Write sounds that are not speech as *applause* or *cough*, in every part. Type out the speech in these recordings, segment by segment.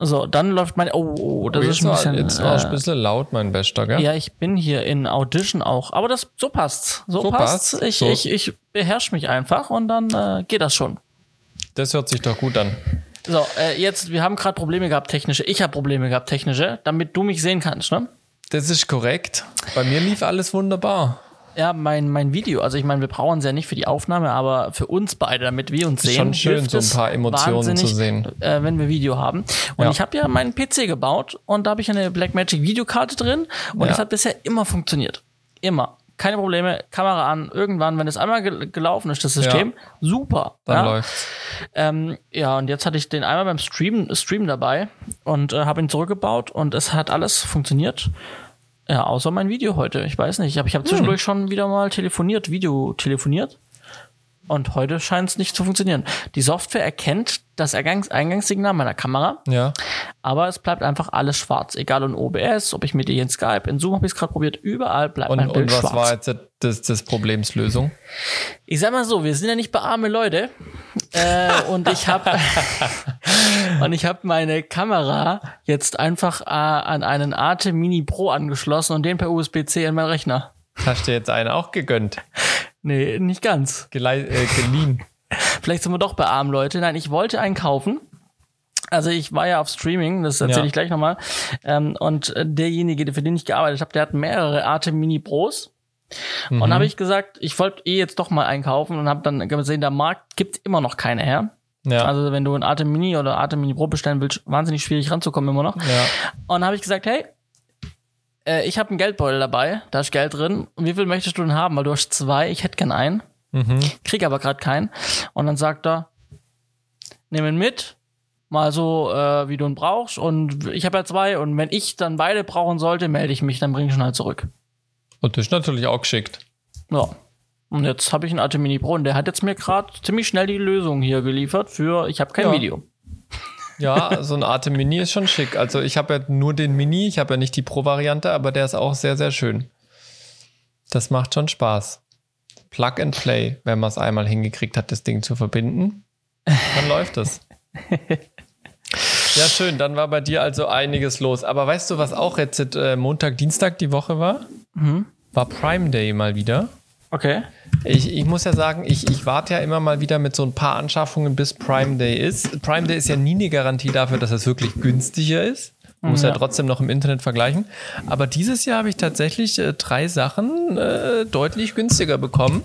So, dann läuft mein. Oh, oh das Oh, ist ein war, bisschen. jetzt war äh, ein bisschen laut, mein Bester, gell? ja, ich bin hier in Audition auch. Aber das so passt's. So, So passt's. passt's. Ich, So. ich, ich beherrsche mich einfach und dann äh, geht das schon. Das hört sich doch gut an. So, äh, jetzt, wir haben gerade Probleme gehabt, technische. Ich habe Probleme gehabt, technische, damit du mich sehen kannst, ne? Das ist korrekt. Bei mir lief alles wunderbar. Ja, mein, mein Video, also ich meine, wir brauchen es ja nicht für die Aufnahme, aber für uns beide, damit wir uns sehen. schon schön, so ein paar Emotionen zu sehen. Äh, wenn wir Video haben. Und Ja. ich habe ja meinen PC gebaut und da habe ich eine Blackmagic Videokarte drin und Ja. das hat bisher immer funktioniert. Immer. Keine Probleme, Kamera an, irgendwann, wenn es einmal gel gelaufen ist, das System, super. Dann ja? läuft's. Ähm, ja, und jetzt hatte ich den einmal beim Stream, Stream dabei und äh, habe ihn zurückgebaut und es hat alles funktioniert. Ja, außer mein Video heute. Ich weiß nicht. Ich habe ich hab zwischendurch schon wieder mal telefoniert, Video telefoniert. Und heute scheint es nicht zu funktionieren. Die Software erkennt das Eingangs Eingangssignal meiner Kamera, Ja. aber es bleibt einfach alles schwarz. Egal in OBS, ob ich mit dir in Skype, in Zoom habe ich es gerade probiert, überall bleibt Und, mein Bild und was schwarz. war jetzt das, das Problems Lösung? Ich sag mal so, wir sind ja nicht bei arme Leute. Äh, *laughs* und ich habe *laughs* und ich habe meine Kamera jetzt einfach äh, an einen Arte Mini Pro angeschlossen und den per USB-C in meinen Rechner. Hast du jetzt einen auch gegönnt? *laughs* Nee, nicht ganz. Gelei äh, geliehen. *laughs* Vielleicht sind wir doch bei armen Leute. Nein, ich wollte einen kaufen. Also ich war ja auf Streaming, das erzähle Ja. ich gleich nochmal. Ähm, und äh, derjenige, für den ich gearbeitet habe, der hat mehrere Arte Mini Pros. Und dann habe ich gesagt, ich wollte eh jetzt doch mal einkaufen und habe dann gesehen, der Markt gibt immer noch keine her. Ja. Also wenn du ein Arte Mini oder Arte Mini Pro bestellen willst, wahnsinnig schwierig ranzukommen immer noch. ja. Und habe ich gesagt, hey, äh, ich habe einen Geldbeutel dabei, da ist Geld drin. Und wie viel möchtest du denn haben? Weil du hast zwei, ich hätte gern einen, Mhm. krieg aber gerade keinen. Und dann sagt er, nimm ihn mit, mal so, äh, wie du ihn brauchst. Und ich habe ja zwei. Und wenn ich dann beide brauchen sollte, melde ich mich, dann bringe ich ihn halt zurück. Und das ist natürlich auch geschickt. Ja. Und jetzt habe ich einen Arte Mini Pro und der hat jetzt mir gerade ziemlich schnell die Lösung hier geliefert für, ich habe kein Ja. Video. Ja, so ein Arte Mini ist schon schick. Also ich habe ja nur den Mini, ich habe ja nicht die Pro-Variante, aber der ist auch sehr, sehr schön. Das macht schon Spaß. Plug and Play, wenn man es einmal hingekriegt hat, das Ding zu verbinden, dann läuft es. Ja, schön. Dann war bei dir also einiges los. Aber weißt du, was auch jetzt äh, Montag, Dienstag die Woche war? War Prime Day mal wieder. Okay. Ich, ich muss ja sagen, ich, ich warte ja immer mal wieder mit so ein paar Anschaffungen, bis Prime Day ist. Prime Day ist ja nie eine Garantie dafür, dass es wirklich günstiger ist. Man muss ja. Ja. trotzdem noch im Internet vergleichen. Aber dieses Jahr habe ich tatsächlich äh, drei Sachen äh, deutlich günstiger bekommen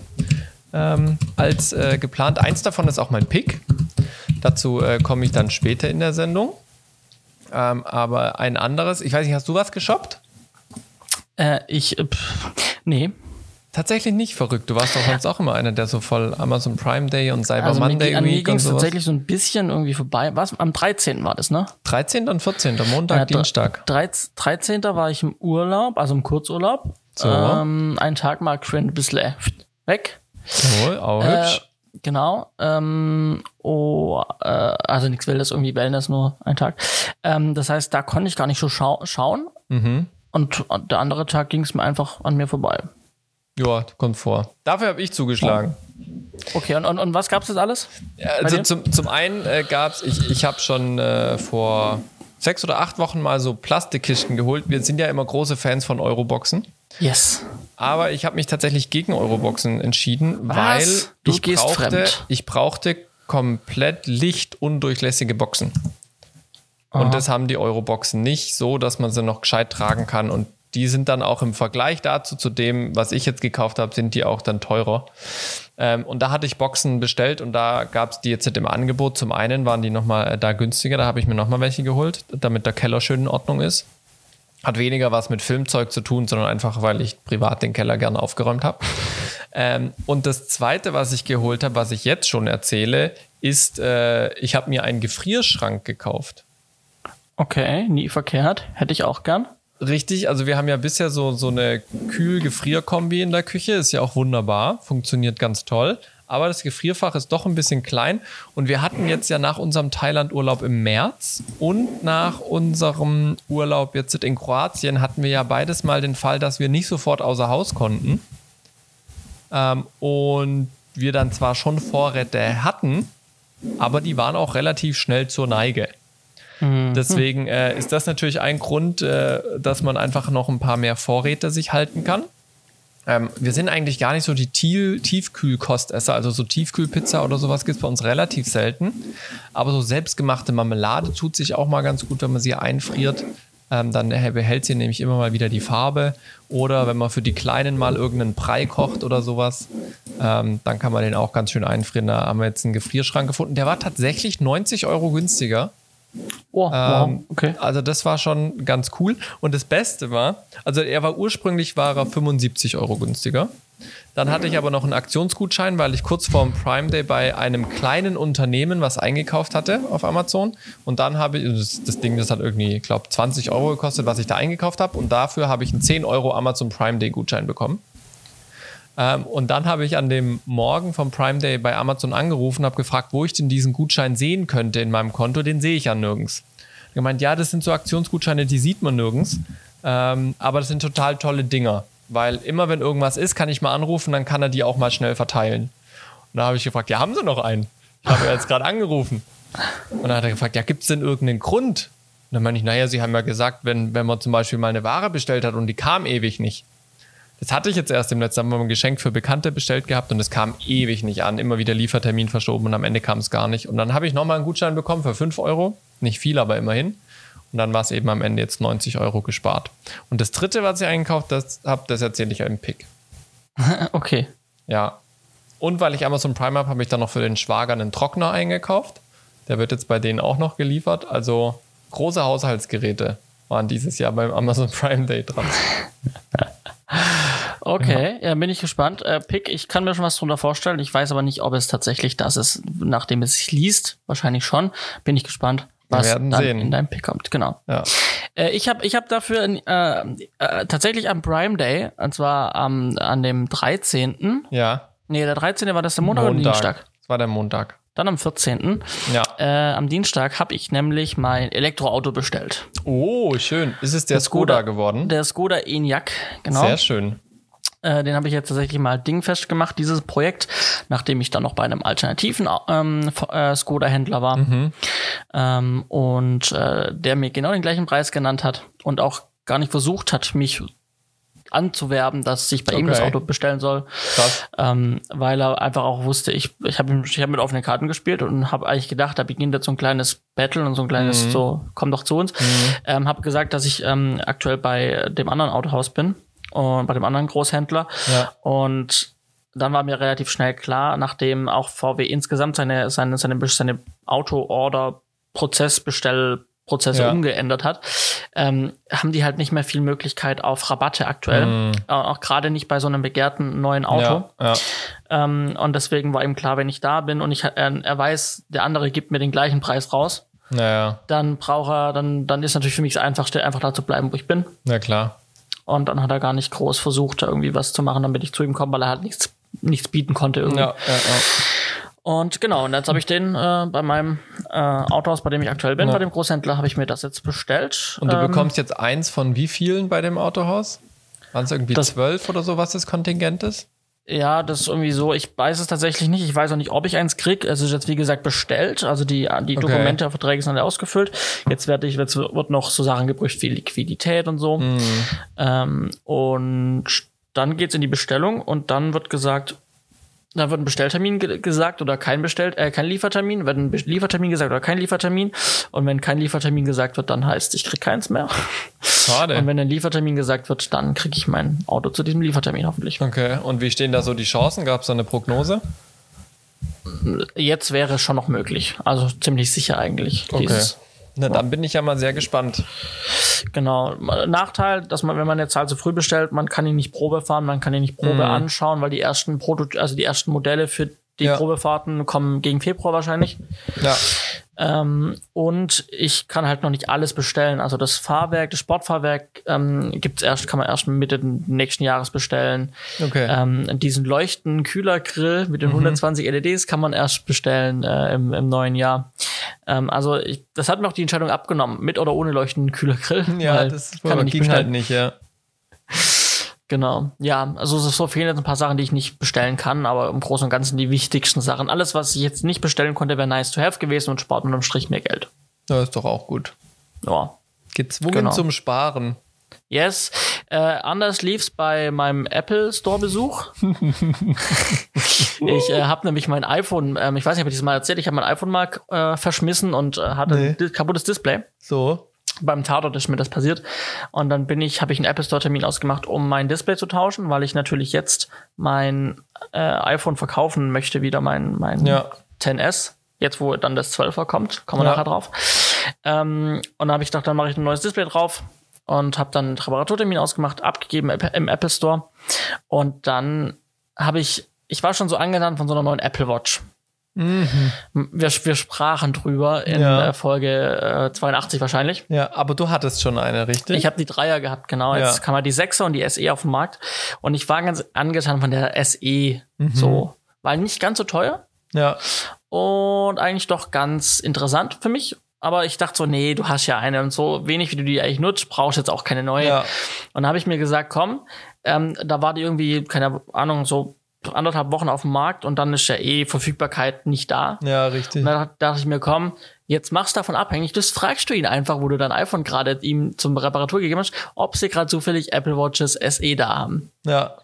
ähm, als äh, geplant. Eins davon ist auch mein Pick. Dazu äh, komme ich dann später in der Sendung. Ähm, aber ein anderes, ich weiß nicht, hast du was geshoppt? Äh, ich, äh, pff, nee. Tatsächlich nicht verrückt. Du warst doch sonst auch immer einer, der so voll Amazon Prime Day und Cyber Also mir, Monday ging- an mir ging es tatsächlich so ein bisschen irgendwie vorbei. Was? Am 13. war das, ne? 13. und 14. Montag, Ja, Dienstag. 13. 13. war ich im Urlaub, also im Kurzurlaub. So. Ähm, einen Tag mal schön ein bisschen weg. Jawohl, auch Äh, hübsch. genau. Ähm, oh, äh, also nichts Wildes, irgendwie Wellness, nur ein Tag. Ähm, das heißt, da konnte ich gar nicht so schau schauen. Mhm. Und der andere Tag ging es mir einfach an mir vorbei. Ja, kommt vor. Dafür habe ich zugeschlagen. Okay, und, und, und was gab's jetzt alles? Also zum, zum einen äh, gab es, ich, ich habe schon äh, vor sechs oder acht Wochen mal so Plastikkisten geholt. Wir sind ja immer große Fans von Euroboxen. Yes. Aber ich habe mich tatsächlich gegen Euroboxen entschieden, Was? weil Du ich brauchte, fremd. ich brauchte komplett lichtundurchlässige Boxen. Und das haben die Euroboxen nicht, so dass man sie noch gescheit tragen kann. Und die sind dann auch im Vergleich dazu, zu dem, was ich jetzt gekauft habe, sind die auch dann teurer. Ähm, und da hatte ich Boxen bestellt und da gab es die jetzt im Angebot. Zum einen waren die nochmal da günstiger, da habe ich mir nochmal welche geholt, damit der Keller schön in Ordnung ist. Hat weniger was mit Filmzeug zu tun, sondern einfach, weil ich privat den Keller gerne aufgeräumt habe. *laughs* ähm, und das zweite, was ich geholt habe, was ich jetzt schon erzähle, ist, äh, ich habe mir einen Gefrierschrank gekauft. Okay, nie verkehrt. Hätte ich auch gern. Richtig, also wir haben ja bisher so, so eine Kühl-Gefrier-Kombi in der Küche, ist ja auch wunderbar, funktioniert ganz toll. Aber das Gefrierfach ist doch ein bisschen klein. Und wir hatten jetzt ja nach unserem Thailand-Urlaub im März und nach unserem Urlaub jetzt in Kroatien hatten wir ja beides mal den Fall, dass wir nicht sofort außer Haus konnten. Ähm, und wir dann zwar schon Vorräte hatten, aber die waren auch relativ schnell zur Neige. Mhm. Deswegen äh, ist das natürlich ein Grund, äh, dass man einfach noch ein paar mehr Vorräte sich halten kann. Ähm, wir sind eigentlich gar nicht so die Tief Tiefkühlkostesser, also so Tiefkühlpizza oder sowas gibt es bei uns relativ selten. Aber so selbstgemachte Marmelade tut sich auch mal ganz gut, wenn man sie einfriert. Ähm, dann behält sie nämlich immer mal wieder die Farbe. Oder wenn man für die Kleinen mal irgendeinen Brei kocht oder sowas, ähm, dann kann man den auch ganz schön einfrieren. Da haben wir jetzt einen Gefrierschrank gefunden. Der war tatsächlich 90 Euro günstiger. Oh, wow. Ähm, okay. Also das war schon ganz cool. Und das Beste war, also er war ursprünglich war er 75 Euro günstiger. Dann hatte ich aber noch einen Aktionsgutschein, weil ich kurz vor dem Prime Day bei einem kleinen Unternehmen was eingekauft hatte auf Amazon. Und dann habe ich, das, das Ding, das hat irgendwie, ich glaube, 20 Euro gekostet, was ich da eingekauft habe. Und dafür habe ich einen 10 Euro Amazon Prime Day Gutschein bekommen. Ähm, und dann habe ich an dem Morgen vom Prime Day bei Amazon angerufen habe gefragt, wo ich denn diesen Gutschein sehen könnte in meinem Konto. Den sehe ich ja nirgends. Ich gemeint, ja, das sind so Aktionsgutscheine, die sieht man nirgends. Ähm, aber das sind total tolle Dinger. Weil immer, wenn irgendwas ist, kann ich mal anrufen, dann kann er die auch mal schnell verteilen. Und da habe ich gefragt, ja, haben Sie noch einen? Ich habe ja jetzt gerade angerufen. Und dann hat er gefragt, ja, gibt es denn irgendeinen Grund? Und dann meine ich, naja, Sie haben ja gesagt, wenn, wenn man zum Beispiel mal eine Ware bestellt hat und die kam ewig nicht. Das hatte ich jetzt erst im letzten Mal ein Geschenk für Bekannte bestellt gehabt und es kam ewig nicht an. Immer wieder Liefertermin verschoben und am Ende kam es gar nicht. Und dann habe ich nochmal einen Gutschein bekommen für 5 Euro. Nicht viel, aber immerhin. Und dann war es eben am Ende jetzt 90 Euro gespart. Und das dritte, was ich eingekauft habe, das erzähle ich im Pick. *laughs* okay. Ja. Und weil ich Amazon Prime habe, habe ich dann noch für den Schwager einen Trockner eingekauft. Der wird jetzt bei denen auch noch geliefert. Also große Haushaltsgeräte waren dieses Jahr beim Amazon Prime Day dran. *laughs* Okay, ja. ja, bin ich gespannt. Äh, Pick, ich kann mir schon was drunter vorstellen. Ich weiß aber nicht, ob es tatsächlich das ist, nachdem es sich liest. Wahrscheinlich schon. Bin ich gespannt was dann sehen. in deinem Pick kommt. Genau. Ja. Äh, ich habe ich hab dafür äh, äh, tatsächlich am Prime Day, und zwar ähm, an dem 13. Ja. Nee, der 13. war das der Montag, Montag. oder Dienstag? Das war der Montag. Dann am 14. Ja. Äh, am Dienstag habe ich nämlich mein Elektroauto bestellt. Oh, schön. Ist es der, der Skoda, Skoda, geworden? Der Skoda Enyaq, genau. Sehr schön. Äh, den habe ich jetzt tatsächlich mal dingfest gemacht, dieses Projekt, nachdem ich dann noch bei einem alternativen ähm, äh, Skoda-Händler war. Mhm. Ähm, und äh, der mir genau den gleichen Preis genannt hat und auch gar nicht versucht hat, mich anzuwerben, dass ich bei okay. ihm das Auto bestellen soll, ähm, weil er einfach auch wusste, ich ich habe ich hab mit offenen Karten gespielt und habe eigentlich gedacht, da beginnt jetzt so ein kleines Battle und so ein kleines mhm. so komm doch zu uns. Mhm. Ähm, habe gesagt, dass ich ähm, aktuell bei dem anderen Autohaus bin und bei dem anderen Großhändler. Ja. Und dann war mir relativ schnell klar, nachdem auch VW insgesamt seine, seine, seine, seine Auto-Order-Prozessbestellprozesse ja. umgeändert hat, ähm, haben die halt nicht mehr viel Möglichkeit auf Rabatte aktuell. Mhm. Auch gerade nicht bei so einem begehrten neuen Auto. Ja, ja. Ähm, und deswegen war ihm klar, wenn ich da bin und ich, äh, er weiß, der andere gibt mir den gleichen Preis raus, naja. dann braucht er, dann, dann ist natürlich für mich das Einfachste, einfach da zu bleiben, wo ich bin. Ja, klar. Und dann hat er gar nicht groß versucht, irgendwie was zu machen, damit ich zu ihm komme, weil er halt nichts, nichts bieten konnte irgendwie. Ja, ja, ja. Und genau, und jetzt habe ich den äh, bei meinem äh, Autohaus, bei dem ich aktuell bin, ja. bei dem Großhändler, habe ich mir das jetzt bestellt. Und du ähm, bekommst jetzt eins von wie vielen bei dem Autohaus? Waren es irgendwie zwölf oder so, was das Kontingent ist? Ja, das ist irgendwie so. Ich weiß es tatsächlich nicht. Ich weiß auch nicht, ob ich eins krieg. Es ist jetzt, wie gesagt, bestellt. Also die, die okay. Dokumente, Verträge sind alle ausgefüllt. Jetzt werde ich, jetzt wird noch so Sachen geprüft wie Liquidität und so. Mhm. Ähm, und dann geht's in die Bestellung und dann wird gesagt, da wird ein Bestelltermin ge gesagt oder kein Bestell äh, kein Liefertermin, wird ein Be Liefertermin gesagt oder kein Liefertermin. Und wenn kein Liefertermin gesagt wird, dann heißt, ich krieg keins mehr. Schade. Und wenn ein Liefertermin gesagt wird, dann kriege ich mein Auto zu diesem Liefertermin hoffentlich. Okay. Und wie stehen da so die Chancen? Gab es da eine Prognose? Jetzt wäre es schon noch möglich. Also ziemlich sicher eigentlich. Okay. Dieses na, dann bin ich ja mal sehr gespannt. Genau. Nachteil, dass man, wenn man jetzt halt zu früh bestellt, man kann ihn nicht Probe fahren, man kann ihn nicht Probe mhm. anschauen, weil die ersten Proto also die ersten Modelle für die ja. Probefahrten kommen gegen Februar wahrscheinlich. Ja. Ähm, und ich kann halt noch nicht alles bestellen. Also das Fahrwerk, das Sportfahrwerk ähm, gibt's erst, kann man erst Mitte nächsten Jahres bestellen. Okay. Ähm, diesen leuchten Kühlergrill mit den mhm. 120 LEDs kann man erst bestellen äh, im, im neuen Jahr. Ähm, also ich, das hat mir auch die Entscheidung abgenommen, mit oder ohne leuchtenden Kühlergrill. *laughs* Ja, das kann man nicht ging bestellen. halt nicht, ja. *laughs* Genau. Ja, also so fehlen jetzt ein paar Sachen, die ich nicht bestellen kann, aber im Großen und Ganzen die wichtigsten Sachen. Alles, was ich jetzt nicht bestellen konnte, wäre nice to have gewesen und spart unterm Strich mehr Geld. Das ist doch auch gut. Ja. Gezwungen Genau. zum Sparen. Yes. Äh, anders lief's bei meinem Apple Store Besuch. *laughs* ich äh, habe nämlich mein iPhone, ähm, ich weiß nicht, ob ich das mal erzählt, ich habe mein iPhone mal äh, verschmissen und äh, hatte Nee. ein di- kaputtes Display. So. Beim Tatort ist mir das passiert. Und dann bin ich, habe ich einen Apple Store Termin ausgemacht, um mein Display zu tauschen, weil ich natürlich jetzt mein äh, iPhone verkaufen möchte, wieder mein, mein Ja. 10S. Jetzt, wo dann das 12er kommt, kommen wir Ja. nachher drauf. Ähm, und dann habe ich gedacht, dann mache ich ein neues Display drauf und habe dann einen Reparaturtermin ausgemacht, abgegeben im Apple Store. Und dann habe ich, ich war schon so angetan von so einer neuen Apple Watch. Wir, wir sprachen drüber in Mhm. Ja. äh, Folge äh, 82 wahrscheinlich. Ja, aber du hattest schon eine, richtig? Ich habe die Dreier gehabt, genau. Jetzt Ja. kam halt die Sechser und die SE auf den Markt. Und ich war ganz angetan von der SE Mhm. so. Weil nicht ganz so teuer ja. und eigentlich doch ganz interessant für mich. Aber ich dachte so, nee, du hast ja eine und so wenig, wie du die eigentlich nutzt, brauchst jetzt auch keine neue. Ja. Und dann habe ich mir gesagt, komm, ähm, da war die irgendwie, keine Ahnung, so anderthalb Wochen auf dem Markt und dann ist ja eh Verfügbarkeit nicht da. Ja, richtig. Und dann dachte ich mir, komm, jetzt machst du davon abhängig. Das fragst du ihn einfach, wo du dein iPhone gerade ihm zum Reparatur gegeben hast, ob sie gerade zufällig Apple Watches SE da haben. Ja.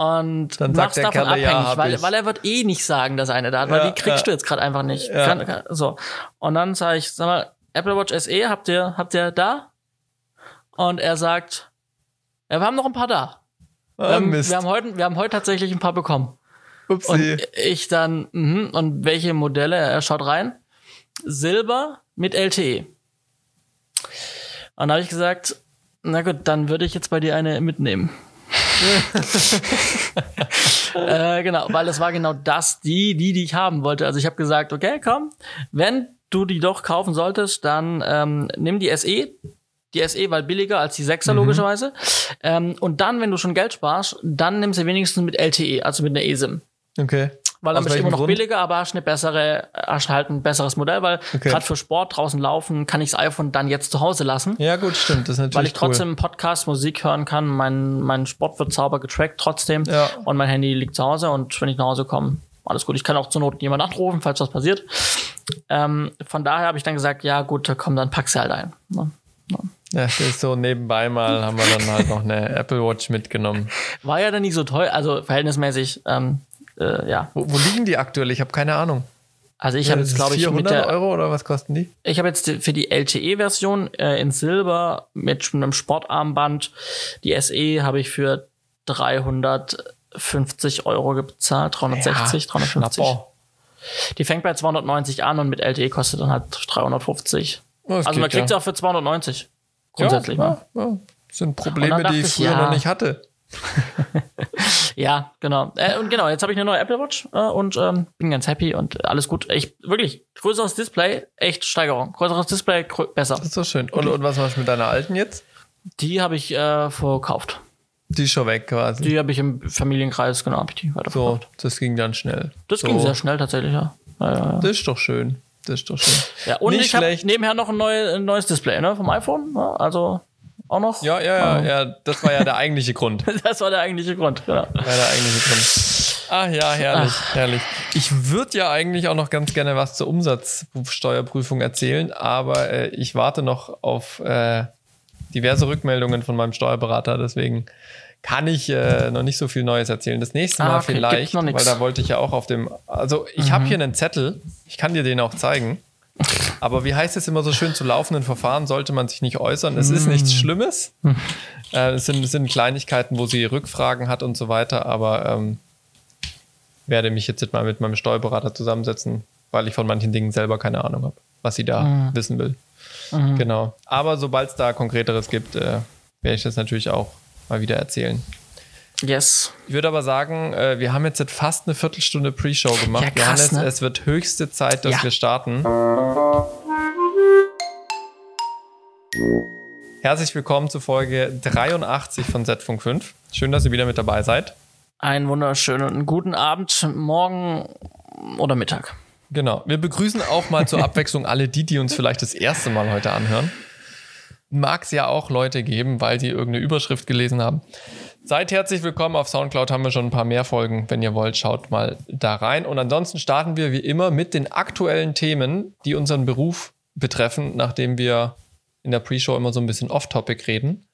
Und Dann der davon Kerl, ja, abhängig, hab weil, weil er wird eh nicht sagen, dass er eine da hat, weil Ja, die kriegst ja. du jetzt gerade einfach nicht. Ja. Kann, kann, so. Und dann sage ich, sag mal, Apple Watch SE, habt ihr, habt ihr da? Und er sagt, ja, wir haben noch ein paar da. Wir Ah, haben, wir haben heute, wir haben heute tatsächlich ein paar bekommen. Und Upsi. ich dann, mhm, und welche Modelle? Er schaut rein. Silber mit LTE. Und da habe ich gesagt, na gut, dann würde ich jetzt bei dir eine mitnehmen. *laughs* äh, genau, weil es war genau das, die, die, die ich haben wollte. Also ich habe gesagt, okay, komm, wenn du die doch kaufen solltest, dann ähm, nimm die SE. Die SE, weil billiger als die 6er logischerweise. Ähm, und dann, wenn du schon Geld sparst, dann nimm sie wenigstens mit LTE, also mit einer eSIM. Okay. Weil dann bist du immer noch Grund? billiger, aber hast eine bessere, hast halt ein besseres Modell, weil Okay. gerade für Sport draußen laufen kann ich das iPhone dann jetzt zu Hause lassen. Ja, gut, stimmt. Das ist natürlich Weil ich trotzdem cool. Podcast Musik hören kann, mein, mein Sport wird sauber getrackt trotzdem Ja. und mein Handy liegt zu Hause und wenn ich nach Hause komme, alles gut. Ich kann auch zur Not jemand anrufen, falls was passiert. Ähm, von daher habe ich dann gesagt, ja gut, komm, dann pack sie halt ein. Ne? Ja, das ist so nebenbei mal haben wir dann halt noch eine Apple Watch mitgenommen. War ja dann nicht so teuer, also verhältnismäßig, ähm, äh, ja. Wo, wo liegen die aktuell? Ich habe keine Ahnung. Also ich habe Das jetzt, glaube ich, mit 400 der, Euro oder was kosten die? Ich habe jetzt für die LTE-Version äh, in Silber mit einem Sportarmband. Die SE habe ich für 350 Euro bezahlt, 360, 350. Schnapper. Die fängt bei 290 an und mit LTE kostet dann halt 350. Oh, das also man kriegt sie ja. auch für 290. Grundsätzlich ja, mal. Ja, ja. Das sind Probleme, die ich früher ja. noch nicht hatte. *laughs* Ja, genau. Äh, und genau, jetzt habe ich eine neue Apple Watch äh, und ähm, bin ganz happy und alles gut. Ich wirklich größeres Display, echt Steigerung. Größeres Display, grö besser. Das ist so schön. Und, und was machst du mit deiner alten jetzt? Die habe ich äh, verkauft. Die ist schon weg quasi. Die habe ich im Familienkreis, genau, habe ich die so, weiterverkauft. das ging dann schnell. Das so. ging sehr schnell tatsächlich, ja. Ja, ja, ja. Das ist doch schön. Das ist doch schön. ja und Nicht ich habe nebenher noch ein, neu, ein neues Display ne, vom iPhone. Ja, also auch noch. Ja, ja, ja, ja. Das war ja der eigentliche Grund. *laughs* Das war der eigentliche Grund. Genau. war der eigentliche Grund. Ach ja, herrlich, herrlich. Ich würde ja eigentlich auch noch ganz gerne was zur Umsatzsteuerprüfung erzählen, aber äh, ich warte noch auf äh, diverse Rückmeldungen von meinem Steuerberater, deswegen kann ich äh, noch nicht so viel Neues erzählen. Das nächste Ah, Mal okay, vielleicht, weil da wollte ich ja auch auf dem, also ich habe hier einen Zettel, ich kann dir den auch zeigen. *laughs* Aber wie heißt es immer so schön, zu laufenden Verfahren sollte man sich nicht äußern. Es ist nichts Schlimmes. Äh, es, sind, es sind Kleinigkeiten, wo sie Rückfragen hat und so weiter, aber ähm, werde mich jetzt mal mit meinem Steuerberater zusammensetzen, weil ich von manchen Dingen selber keine Ahnung habe, was sie da wissen will. Genau. Aber sobald es da Konkreteres gibt, äh, werde ich das natürlich auch mal wieder erzählen. Yes. Ich würde aber sagen, äh, wir haben jetzt fast eine Viertelstunde Pre-Show gemacht. Ja, krass, Johannes, ne? es wird höchste Zeit, dass Ja. wir starten. Herzlich willkommen zu Folge 83 von Z-Funk 5. Schön, dass ihr wieder mit dabei seid. Einen wunderschönen guten Abend, morgen oder Mittag. Genau. Wir begrüßen auch mal zur *laughs* Abwechslung alle die, die uns vielleicht das erste Mal heute anhören. Mag es ja auch Leute geben, weil sie irgendeine Überschrift gelesen haben. Seid herzlich willkommen. Auf Soundcloud haben wir schon ein paar mehr Folgen. Wenn ihr wollt, schaut mal da rein. Und ansonsten starten wir wie immer mit den aktuellen Themen, die unseren Beruf betreffen, nachdem wir in der Pre-Show immer so ein bisschen off-topic reden.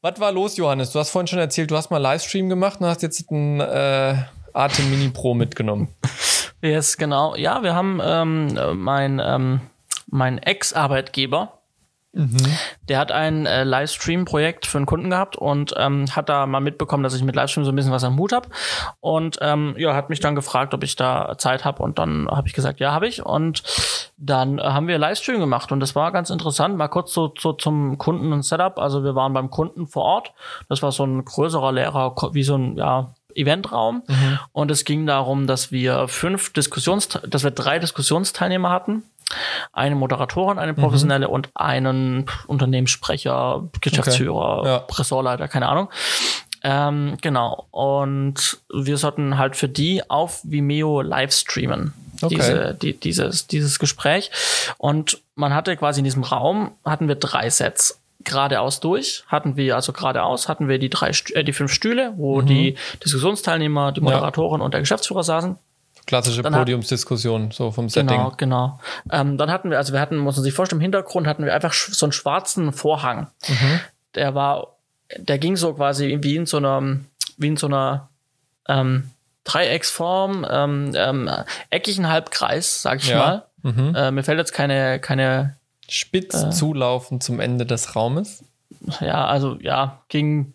Was war los, Johannes? Du hast vorhin schon erzählt, du hast mal Livestream gemacht und hast jetzt ein äh, Atem Mini Pro mitgenommen. *laughs* Yes, genau. Ja, wir haben ähm, mein, ähm, mein Ex-Arbeitgeber, mhm. der hat ein äh, Livestream-Projekt für einen Kunden gehabt und ähm, hat da mal mitbekommen, dass ich mit Livestream so ein bisschen was am Hut hab und ähm, ja, hat mich dann gefragt, ob ich da Zeit habe und dann habe ich gesagt, ja, habe ich und dann äh, haben wir Livestream gemacht und das war ganz interessant. Mal kurz so, so zum Kunden und Setup. Also wir waren beim Kunden vor Ort. Das war so ein größerer Lehrer, wie so ein ja, Eventraum. Mhm. Und es ging darum, dass wir fünf Diskussions, dass wir drei Diskussionsteilnehmer hatten. Eine Moderatorin, eine professionelle mhm. und einen Unternehmenssprecher, Geschäftsführer, okay. ja. Ressortleiter, keine Ahnung. Ähm, genau. Und wir sollten halt für die auf Vimeo live streamen. Okay. Diese, die, dieses, dieses Gespräch. Und man hatte quasi in diesem Raum hatten wir drei Sets geradeaus durch hatten wir, also geradeaus hatten wir die drei, äh, die fünf Stühle, wo mhm. die Diskussionsteilnehmer, die Moderatorin ja. und der Geschäftsführer saßen. Klassische dann Podiumsdiskussion, so vom Setting. Genau, genau. Ähm, dann hatten wir, also wir hatten, muss man sich vorstellen, im Hintergrund hatten wir einfach so einen schwarzen Vorhang. Mhm. Der war, der ging so quasi wie in so einer, wie in so einer ähm, Dreiecksform, ähm, ähm, eckigen Halbkreis, sag ich ja. mal. Mhm. Äh, mir fällt jetzt keine, keine Spitz äh, zulaufen zum Ende des Raumes? Ja, also ja, ging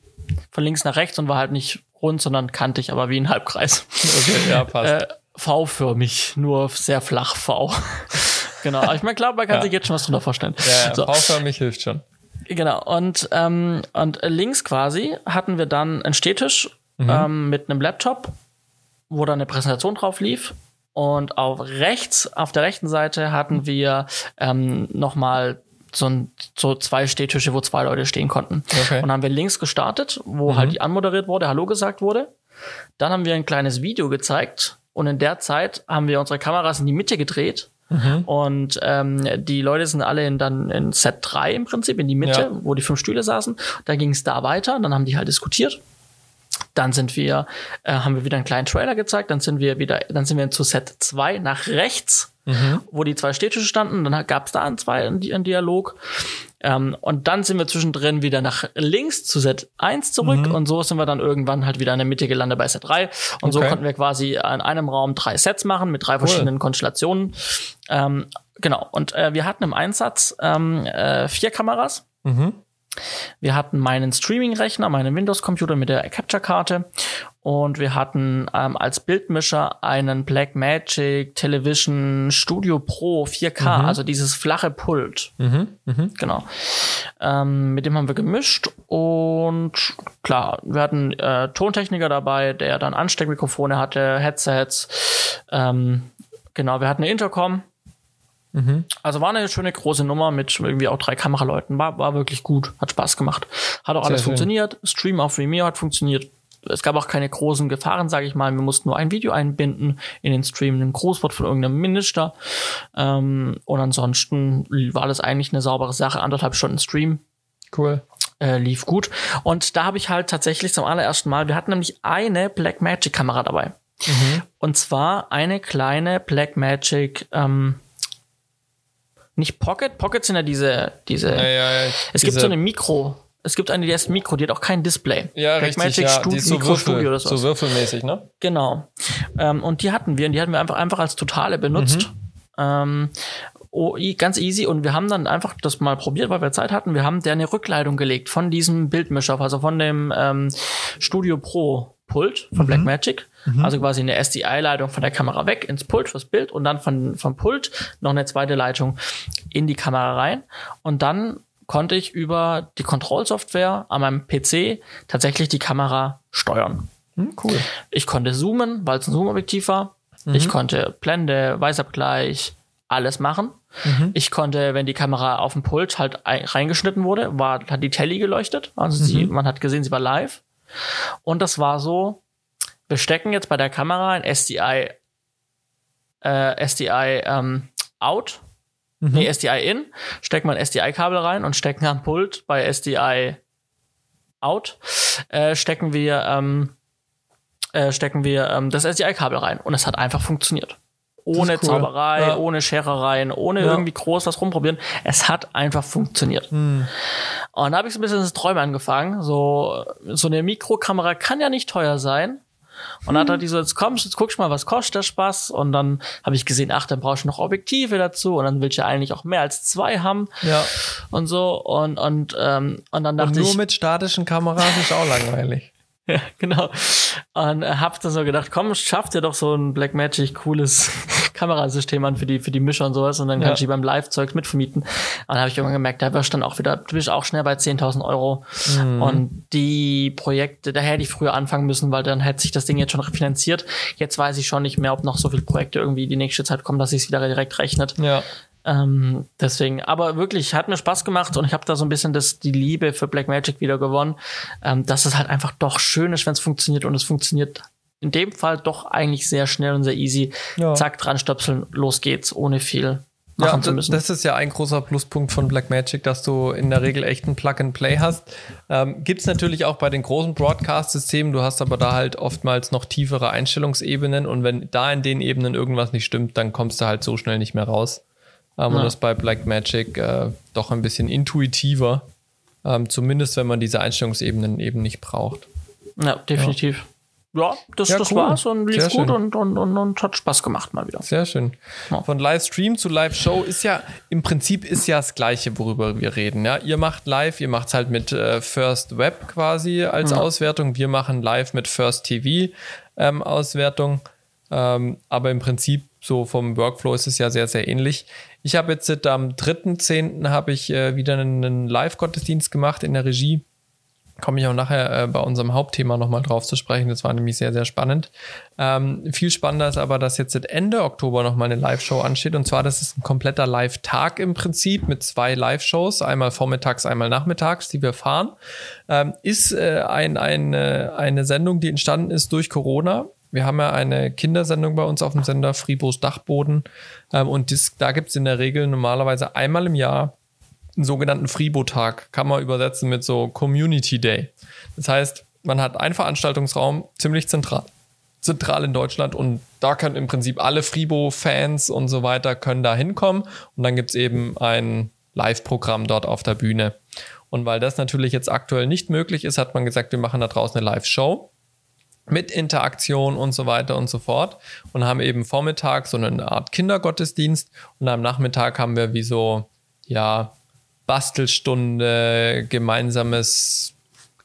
von links nach rechts und war halt nicht rund, sondern kantig, aber wie ein Halbkreis. Okay, ja, *laughs* passt. Äh, V-förmig, nur sehr flach V. *laughs* genau, ich meine, klar, man kann ja. sich jetzt schon was drunter vorstellen. Ja, ja so. V-förmig hilft schon. Genau, und, ähm, und links quasi hatten wir dann einen Stehtisch mhm. ähm, mit einem Laptop, wo dann eine Präsentation drauf lief und auf rechts, auf der rechten Seite hatten wir ähm, nochmal so, ein, so zwei Stehtische, wo zwei Leute stehen konnten. Okay. Und haben wir links gestartet, wo mhm. halt die anmoderiert wurde, Hallo gesagt wurde. Dann haben wir ein kleines Video gezeigt und in der Zeit haben wir unsere Kameras in die Mitte gedreht. Mhm. Und ähm, die Leute sind alle in, dann in Set 3 im Prinzip, in die Mitte, ja. wo die fünf Stühle saßen. Dann ging es da weiter, dann haben die halt diskutiert. Dann sind wir, äh, haben wir wieder einen kleinen Trailer gezeigt, dann sind wir wieder, dann sind wir zu Set 2 nach rechts, mhm. wo die zwei Städtische standen, dann gab es da einen, zwei, einen Dialog. Ähm, und dann sind wir zwischendrin wieder nach links zu Set 1 zurück mhm. und so sind wir dann irgendwann halt wieder in der Mitte gelandet bei Set 3. Und okay. so konnten wir quasi in einem Raum drei Sets machen mit drei cool. verschiedenen Konstellationen. Ähm, genau. Und äh, wir hatten im Einsatz ähm, äh, vier Kameras. Mhm. Wir hatten meinen Streaming-Rechner, meinen Windows-Computer mit der Capture-Karte und wir hatten ähm, als Bildmischer einen Blackmagic Television Studio Pro 4K, mhm. also dieses flache Pult. Mhm. Mhm. Genau. Ähm, mit dem haben wir gemischt und klar, wir hatten äh, Tontechniker dabei, der dann Ansteckmikrofone hatte, Headsets. Ähm, genau, wir hatten eine Intercom Mhm. Also war eine schöne große Nummer mit irgendwie auch drei Kameraleuten. War, war wirklich gut, hat Spaß gemacht. Hat auch Sehr alles schön. funktioniert. Stream auf Vimeo hat funktioniert. Es gab auch keine großen Gefahren, sage ich mal. Wir mussten nur ein Video einbinden in den Stream, ein Großwort von irgendeinem Minister. Ähm, und ansonsten war das eigentlich eine saubere Sache. Anderthalb Stunden Stream. Cool. Äh, lief gut. Und da habe ich halt tatsächlich zum allerersten Mal, wir hatten nämlich eine Blackmagic Kamera dabei. Mhm. Und zwar eine kleine Blackmagic ähm, nicht Pocket. Pocket sind ja diese, diese. Ja, ja, ja. Es diese gibt so eine Mikro. Es gibt eine, die heißt Mikro, die hat auch kein Display. Ja, Black richtig, Magic ja, Studio, ist so, Mikro Würfel, Studio oder so. so würfelmäßig, ne? Genau. Ähm, und die hatten wir und die hatten wir einfach, einfach als totale benutzt. Mhm. Ähm, oh, ganz easy. Und wir haben dann einfach das mal probiert, weil wir Zeit hatten. Wir haben der eine Rückleitung gelegt von diesem Bildmischer, also von dem ähm, Studio Pro Pult von mhm. Blackmagic. Mhm. Also quasi eine SDI-Leitung von der Kamera weg ins Pult fürs Bild und dann von, vom Pult noch eine zweite Leitung in die Kamera rein. Und dann konnte ich über die Kontrollsoftware an meinem PC tatsächlich die Kamera steuern. Mhm, cool. Ich konnte zoomen, weil es ein Zoom-Objektiv war. Mhm. Ich konnte Blende, Weißabgleich, alles machen. Mhm. Ich konnte, wenn die Kamera auf dem Pult halt reingeschnitten wurde, war, hat die Telly geleuchtet. Also sie, mhm. man hat gesehen, sie war live. Und das war so, wir stecken jetzt bei der Kamera ein SDI, äh, SDI ähm, out, mhm. nee, SDI in, stecken wir ein SDI-Kabel rein und stecken am Pult bei SDI out, äh, stecken wir, ähm, äh, stecken wir ähm, das SDI-Kabel rein und es hat einfach funktioniert. ohne cool. Zauberei, Ja. ohne Scherereien, ohne Ja. irgendwie groß was rumprobieren. Es hat einfach funktioniert. Hm. Und da habe ich so ein bisschen das Träumen angefangen. So, so eine Mikrokamera kann ja nicht teuer sein. Und dann hat er die so, jetzt kommst, jetzt guckst du mal, was kostet der Spaß? Und dann habe ich gesehen, ach, dann brauchst du noch Objektive dazu. Und dann will ich ja eigentlich auch mehr als zwei haben Ja. und so. Und, und, ähm, und dann Und dachte nur ich, mit statischen Kameras ist auch langweilig. *laughs* ja, genau. Und äh, hab dann so gedacht, komm, schafft dir doch so ein Blackmagic cooles *laughs* Kamerasystem an für die, für die Mischer und sowas und dann kann Ja. ich die beim Live-Zeug mitvermieten. Und dann habe ich irgendwann gemerkt, da wirst du dann auch wieder, du bist auch schnell bei 10.000 Euro. Mhm. Und die Projekte, da hätte ich früher anfangen müssen, weil dann hätte sich das Ding jetzt schon finanziert. Jetzt weiß ich schon nicht mehr, ob noch so viele Projekte irgendwie die nächste Zeit kommen, dass sich es wieder direkt rechnet. Ja. Ähm, deswegen, aber wirklich, hat mir Spaß gemacht und ich habe da so ein bisschen das, die Liebe für Blackmagic wieder gewonnen, ähm, dass es halt einfach doch schön ist, wenn es funktioniert und es funktioniert in dem Fall doch eigentlich sehr schnell und sehr easy. Ja. Zack, dran stöpseln, los geht's, ohne viel machen Ja, zu müssen. das ist ja ein großer Pluspunkt von Blackmagic, dass du in der Regel echt ein Plug-and-Play hast. Ähm, Gibt es natürlich auch bei den großen Broadcast-Systemen, du hast aber da halt oftmals noch tiefere Einstellungsebenen und wenn da in den Ebenen irgendwas nicht stimmt, dann kommst du halt so schnell nicht mehr raus. Ähm, Ja. Und das ist bei Blackmagic äh, doch ein bisschen intuitiver, ähm, zumindest wenn man diese Einstellungsebenen eben nicht braucht. ja, definitiv. Ja, das, Ja, das cool. war's und lief Sehr gut und, und, und, und hat Spaß gemacht mal wieder. Sehr schön. Ja. Von Livestream zu Live-Show ist ja im Prinzip ist ja das Gleiche, worüber wir reden. Ja? Ihr macht live, ihr macht es halt mit äh, First Web quasi als Auswertung. Wir machen live mit First TV ähm, Auswertung. Ähm, aber im Prinzip so vom Workflow ist es ja sehr, sehr ähnlich. Ich habe jetzt am 3.10. habe ich äh, wieder einen, Live-Gottesdienst gemacht in der Regie komme ich auch nachher äh, bei unserem Hauptthema nochmal drauf zu sprechen. Das war nämlich sehr, sehr spannend. Ähm, viel spannender ist aber, dass jetzt Ende Oktober nochmal eine Live-Show ansteht. Und zwar, das ist ein kompletter Live-Tag im Prinzip mit zwei Live-Shows, einmal vormittags, einmal nachmittags, die wir fahren. Ähm, ist äh, ein, eine, eine Sendung, die entstanden ist durch Corona. Wir haben ja eine Kindersendung bei uns auf dem Sender, Fribos Dachboden. Ähm, und das, da gibt es in der Regel normalerweise einmal im Jahr einen sogenannten Fribo-Tag, kann man übersetzen mit so Community Day. Das heißt, man hat einen Veranstaltungsraum ziemlich zentral, zentral in Deutschland und da können im Prinzip alle Fribo-Fans und so weiter können da hinkommen und dann gibt's eben ein Live-Programm dort auf der Bühne. Und weil das natürlich jetzt aktuell nicht möglich ist, hat man gesagt, wir machen da draußen eine Live-Show mit Interaktion und so weiter und so fort und haben eben Vormittag so eine Art Kindergottesdienst und am Nachmittag haben wir wie so, ja, Bastelstunde, gemeinsames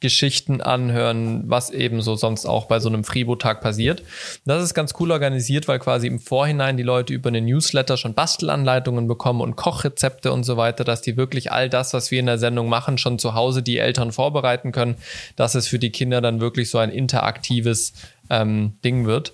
Geschichten anhören, was eben so sonst auch bei so einem Fribo-Tag passiert. Das ist ganz cool organisiert, weil quasi im Vorhinein die Leute über einen Newsletter schon Bastelanleitungen bekommen und Kochrezepte und so weiter, dass die wirklich all das, was wir in der Sendung machen, schon zu Hause die Eltern vorbereiten können, dass es für die Kinder dann wirklich so ein interaktives ähm, Ding wird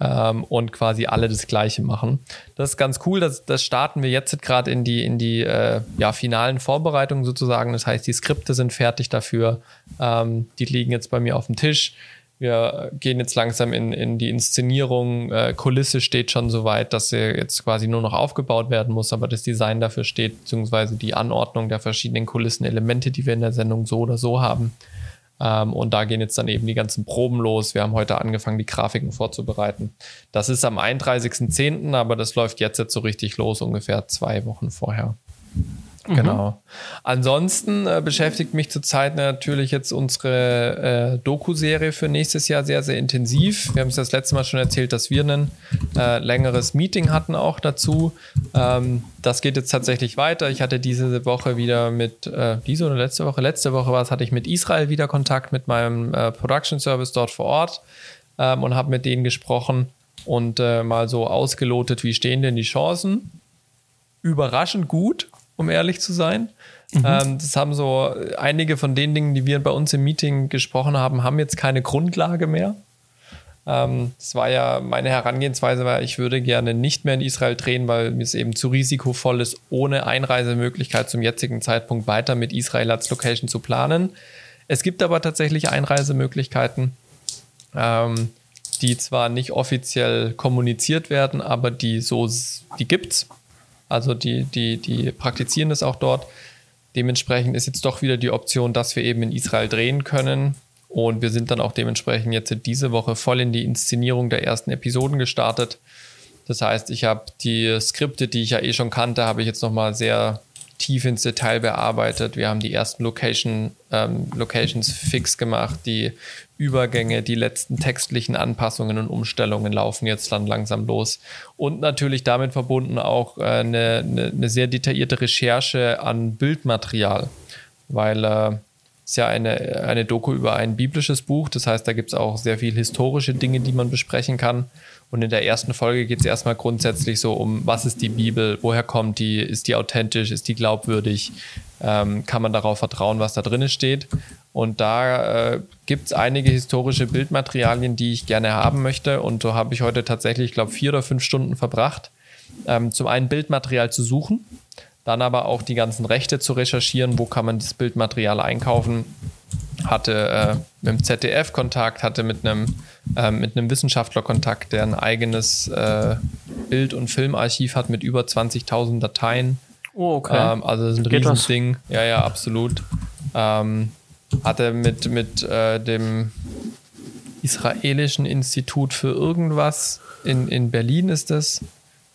ähm, und quasi alle das Gleiche machen. Das ist ganz cool. Das, das starten wir jetzt gerade in die, in die äh, ja, finalen Vorbereitungen sozusagen. Das heißt, die Skripte sind fertig dafür. Ähm, die liegen jetzt bei mir auf dem Tisch. Wir gehen jetzt langsam in, in die Inszenierung. Äh, Kulisse steht schon so weit, dass sie jetzt quasi nur noch aufgebaut werden muss, aber das Design dafür steht, beziehungsweise die Anordnung der verschiedenen Kulissenelemente, die wir in der Sendung so oder so haben. Ähm, und da gehen jetzt dann eben die ganzen Proben los. Wir haben heute angefangen, die Grafiken vorzubereiten. Das ist am 31.10., aber das läuft jetzt, jetzt so richtig los, ungefähr zwei Wochen vorher. Genau. Ansonsten äh, beschäftigt mich zurzeit natürlich jetzt unsere äh, Doku-Serie für nächstes Jahr sehr, sehr intensiv. Wir haben es das letzte Mal schon erzählt, dass wir ein äh, längeres Meeting hatten auch dazu. Ähm, das geht jetzt tatsächlich weiter. Ich hatte diese Woche wieder mit, äh, diese oder letzte Woche, letzte Woche war es, hatte ich mit Israel wieder Kontakt mit meinem äh, Production Service dort vor Ort ähm, und habe mit denen gesprochen und äh, mal so ausgelotet, wie stehen denn die Chancen. Überraschend gut um ehrlich zu sein. Mhm. Ähm, das haben so einige von den Dingen, die wir bei uns im Meeting gesprochen haben, haben jetzt keine Grundlage mehr. Ähm, das war ja meine Herangehensweise, weil ich würde gerne nicht mehr in Israel drehen, weil mir es eben zu risikovoll ist, ohne Einreisemöglichkeit zum jetzigen Zeitpunkt weiter mit Israel als Location zu planen. Es gibt aber tatsächlich Einreisemöglichkeiten, ähm, die zwar nicht offiziell kommuniziert werden, aber die so, die gibt's. Also die, die, die praktizieren das auch dort. Dementsprechend ist jetzt doch wieder die Option, dass wir eben in Israel drehen können. Und wir sind dann auch dementsprechend jetzt diese Woche voll in die Inszenierung der ersten Episoden gestartet. Das heißt, ich habe die Skripte, die ich ja eh schon kannte, habe ich jetzt nochmal sehr tief ins Detail bearbeitet. Wir haben die ersten Location, ähm, Locations fix gemacht, die Übergänge, die letzten textlichen Anpassungen und Umstellungen laufen jetzt dann langsam los. Und natürlich damit verbunden auch äh, eine, eine, eine, sehr detaillierte Recherche an Bildmaterial, weil äh, es ja eine, eine Doku über ein biblisches Buch, das heißt, da gibt es auch sehr viel historische Dinge, die man besprechen kann. Und in der ersten Folge geht es erstmal grundsätzlich so um, was ist die Bibel, woher kommt die, ist die authentisch, ist die glaubwürdig, ähm, kann man darauf vertrauen, was da drin steht. Und da äh, gibt es einige historische Bildmaterialien, die ich gerne haben möchte. Und so habe ich heute tatsächlich, ich glaube, vier oder fünf Stunden verbracht, ähm, zum einen Bildmaterial zu suchen, dann aber auch die ganzen Rechte zu recherchieren, wo kann man das Bildmaterial einkaufen. Hatte äh, mit dem ZDF Kontakt, hatte mit einem, äh, mit einem Wissenschaftler Kontakt, der ein eigenes äh, Bild- und Filmarchiv hat mit über 20.000 Dateien. Oh, okay. Ähm, also das ist ein Riesending. Ja, ja, absolut. Ähm, hatte mit, mit äh, dem israelischen Institut für irgendwas in, in Berlin ist das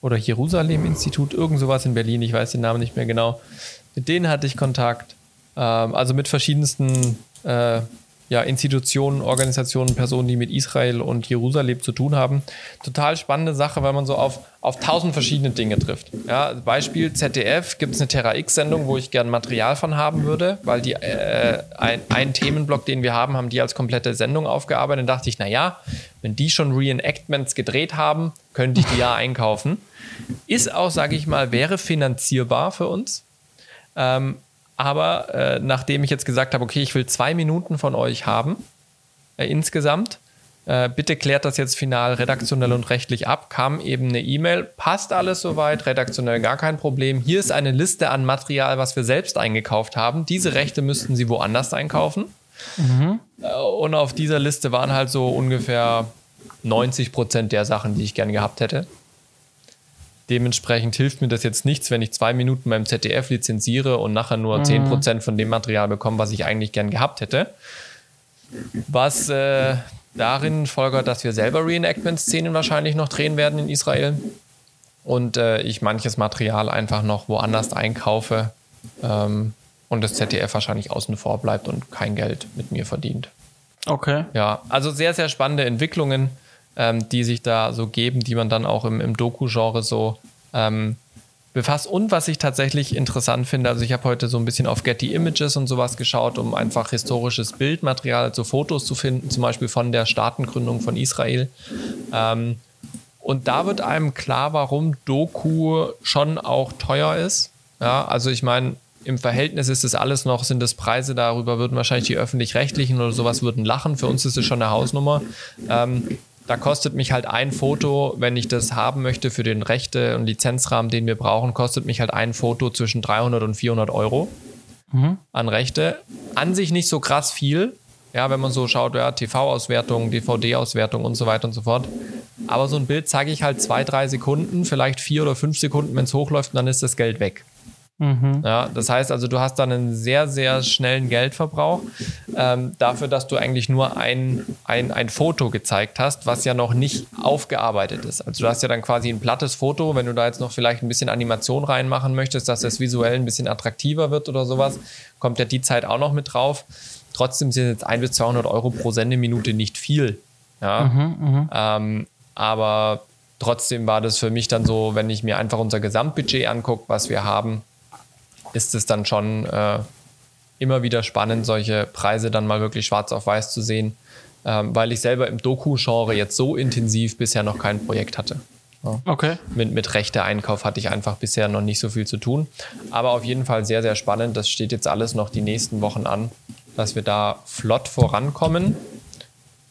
oder Jerusalem-Institut, irgend sowas in Berlin, ich weiß den Namen nicht mehr genau. Mit denen hatte ich Kontakt. Ähm, also mit verschiedensten äh, ja, Institutionen, Organisationen, Personen, die mit Israel und Jerusalem zu tun haben. Total spannende Sache, weil man so auf, auf tausend verschiedene Dinge trifft. Ja, Beispiel ZDF gibt es eine Terra X-Sendung, wo ich gern Material von haben würde, weil die äh, ein, ein Themenblock, den wir haben, haben die als komplette Sendung aufgearbeitet. Dann dachte ich, naja, wenn die schon Reenactments gedreht haben, könnte ich die ja einkaufen. Ist auch, sage ich mal, wäre finanzierbar für uns. Ähm, aber äh, nachdem ich jetzt gesagt habe, okay, ich will zwei Minuten von euch haben, äh, insgesamt, äh, bitte klärt das jetzt final redaktionell und rechtlich ab, kam eben eine E-Mail, passt alles soweit, redaktionell gar kein Problem. Hier ist eine Liste an Material, was wir selbst eingekauft haben. Diese Rechte müssten Sie woanders einkaufen. Mhm. Äh, und auf dieser Liste waren halt so ungefähr 90 Prozent der Sachen, die ich gern gehabt hätte. Dementsprechend hilft mir das jetzt nichts, wenn ich zwei Minuten beim ZDF lizenziere und nachher nur mhm. 10% von dem Material bekomme, was ich eigentlich gern gehabt hätte. Was äh, darin folgert, dass wir selber Reenactment-Szenen wahrscheinlich noch drehen werden in Israel und äh, ich manches Material einfach noch woanders einkaufe ähm, und das ZDF wahrscheinlich außen vor bleibt und kein Geld mit mir verdient. Okay. Ja, also sehr, sehr spannende Entwicklungen ähm, die sich da so geben, die man dann auch im, im Doku-Genre so ähm, befasst. Und was ich tatsächlich interessant finde, also ich habe heute so ein bisschen auf Getty Images und sowas geschaut, um einfach historisches Bildmaterial, also Fotos zu finden, zum Beispiel von der Staatengründung von Israel. Ähm, und da wird einem klar, warum Doku schon auch teuer ist. Ja, also ich meine, im Verhältnis ist es alles noch, sind das Preise, darüber würden wahrscheinlich die öffentlich-rechtlichen oder sowas würden lachen. Für uns ist es schon eine Hausnummer. Ähm, da kostet mich halt ein Foto, wenn ich das haben möchte für den Rechte- und Lizenzrahmen, den wir brauchen, kostet mich halt ein Foto zwischen 300 und 400 Euro mhm. an Rechte. An sich nicht so krass viel, ja, wenn man so schaut, ja, TV-Auswertung, DVD-Auswertung und so weiter und so fort. Aber so ein Bild zeige ich halt zwei, drei Sekunden, vielleicht vier oder fünf Sekunden, wenn es hochläuft, und dann ist das Geld weg. Mhm. Ja, das heißt also, du hast dann einen sehr, sehr schnellen Geldverbrauch ähm, dafür, dass du eigentlich nur ein, ein, ein Foto gezeigt hast, was ja noch nicht aufgearbeitet ist. Also du hast ja dann quasi ein plattes Foto, wenn du da jetzt noch vielleicht ein bisschen Animation reinmachen möchtest, dass das visuell ein bisschen attraktiver wird oder sowas, kommt ja die Zeit auch noch mit drauf. Trotzdem sind jetzt 1 bis 200 Euro pro Sendeminute nicht viel. Ja? Mhm, mhm, ähm, aber trotzdem war das für mich dann so, wenn ich mir einfach unser Gesamtbudget angucke, was wir haben, ist es dann schon äh, immer wieder spannend, solche Preise dann mal wirklich schwarz auf weiß zu sehen, ähm, weil ich selber im Doku-Genre jetzt so intensiv bisher noch kein Projekt hatte. Ja. Okay. Mit, mit Rechte-Einkauf hatte ich einfach bisher noch nicht so viel zu tun. Aber auf jeden Fall sehr, sehr spannend. Das steht jetzt alles noch die nächsten Wochen an, dass wir da flott vorankommen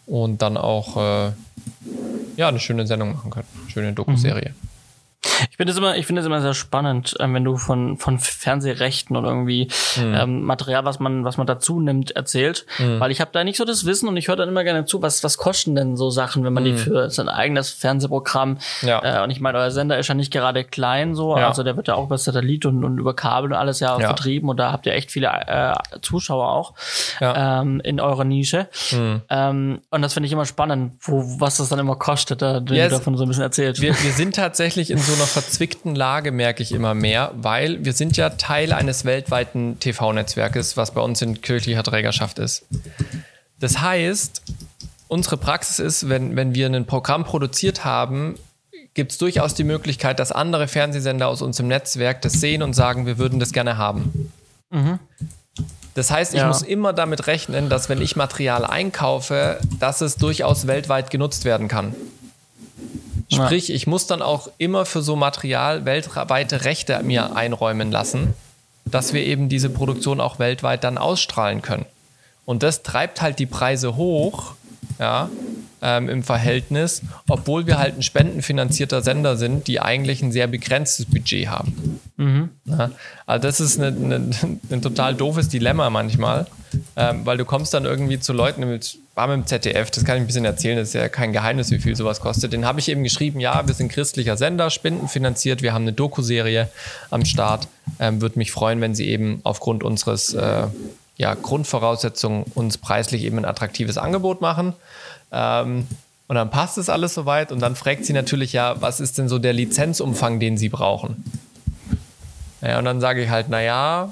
und dann auch äh, ja, eine schöne Sendung machen können. Schöne Doku-Serie. Mhm. Ich finde es immer, ich finde es immer sehr spannend, ähm, wenn du von von Fernsehrechten und irgendwie mhm. ähm, Material, was man was man dazu nimmt, erzählt, mhm. weil ich habe da nicht so das Wissen und ich höre dann immer gerne zu, was was kosten denn so Sachen, wenn man mhm. die für sein eigenes Fernsehprogramm ja. äh, und ich meine, euer Sender ist ja nicht gerade klein so, ja. also der wird ja auch über Satellit und, und über Kabel und alles ja, ja. vertrieben und da habt ihr echt viele äh, Zuschauer auch ja. ähm, in eurer Nische. Mhm. Ähm, und das finde ich immer spannend, wo was das dann immer kostet, da, yes. davon so ein bisschen erzählt. Wir, wir sind tatsächlich in so einer verzwickten Lage, merke ich immer mehr, weil wir sind ja Teil eines weltweiten TV-Netzwerkes, was bei uns in kirchlicher Trägerschaft ist. Das heißt, unsere Praxis ist, wenn, wenn wir ein Programm produziert haben, gibt es durchaus die Möglichkeit, dass andere Fernsehsender aus unserem Netzwerk das sehen und sagen, wir würden das gerne haben. Mhm. Das heißt, ich ja. muss immer damit rechnen, dass wenn ich Material einkaufe, dass es durchaus weltweit genutzt werden kann. Sprich, ja. ich muss dann auch immer für so Material weltweite Rechte mir einräumen lassen, dass wir eben diese Produktion auch weltweit dann ausstrahlen können. Und das treibt halt die Preise hoch, ja, ähm, im Verhältnis, obwohl wir halt ein spendenfinanzierter Sender sind, die eigentlich ein sehr begrenztes Budget haben. Mhm. Ja, also das ist *laughs* ein total doofes Dilemma manchmal, ähm, weil du kommst dann irgendwie zu Leuten mit, war mit dem ZDF, das kann ich ein bisschen erzählen, das ist ja kein Geheimnis, wie viel sowas kostet. Den habe ich eben geschrieben, ja, wir sind christlicher Sender, spendenfinanziert, wir haben eine Doku-Serie am Start. Ähm, Würde mich freuen, wenn Sie eben aufgrund unseres äh, ja, Grundvoraussetzungen uns preislich eben ein attraktives Angebot machen. Ähm, und dann passt es alles soweit und dann fragt sie natürlich ja, was ist denn so der Lizenzumfang, den sie brauchen? Naja, und dann sage ich halt, naja,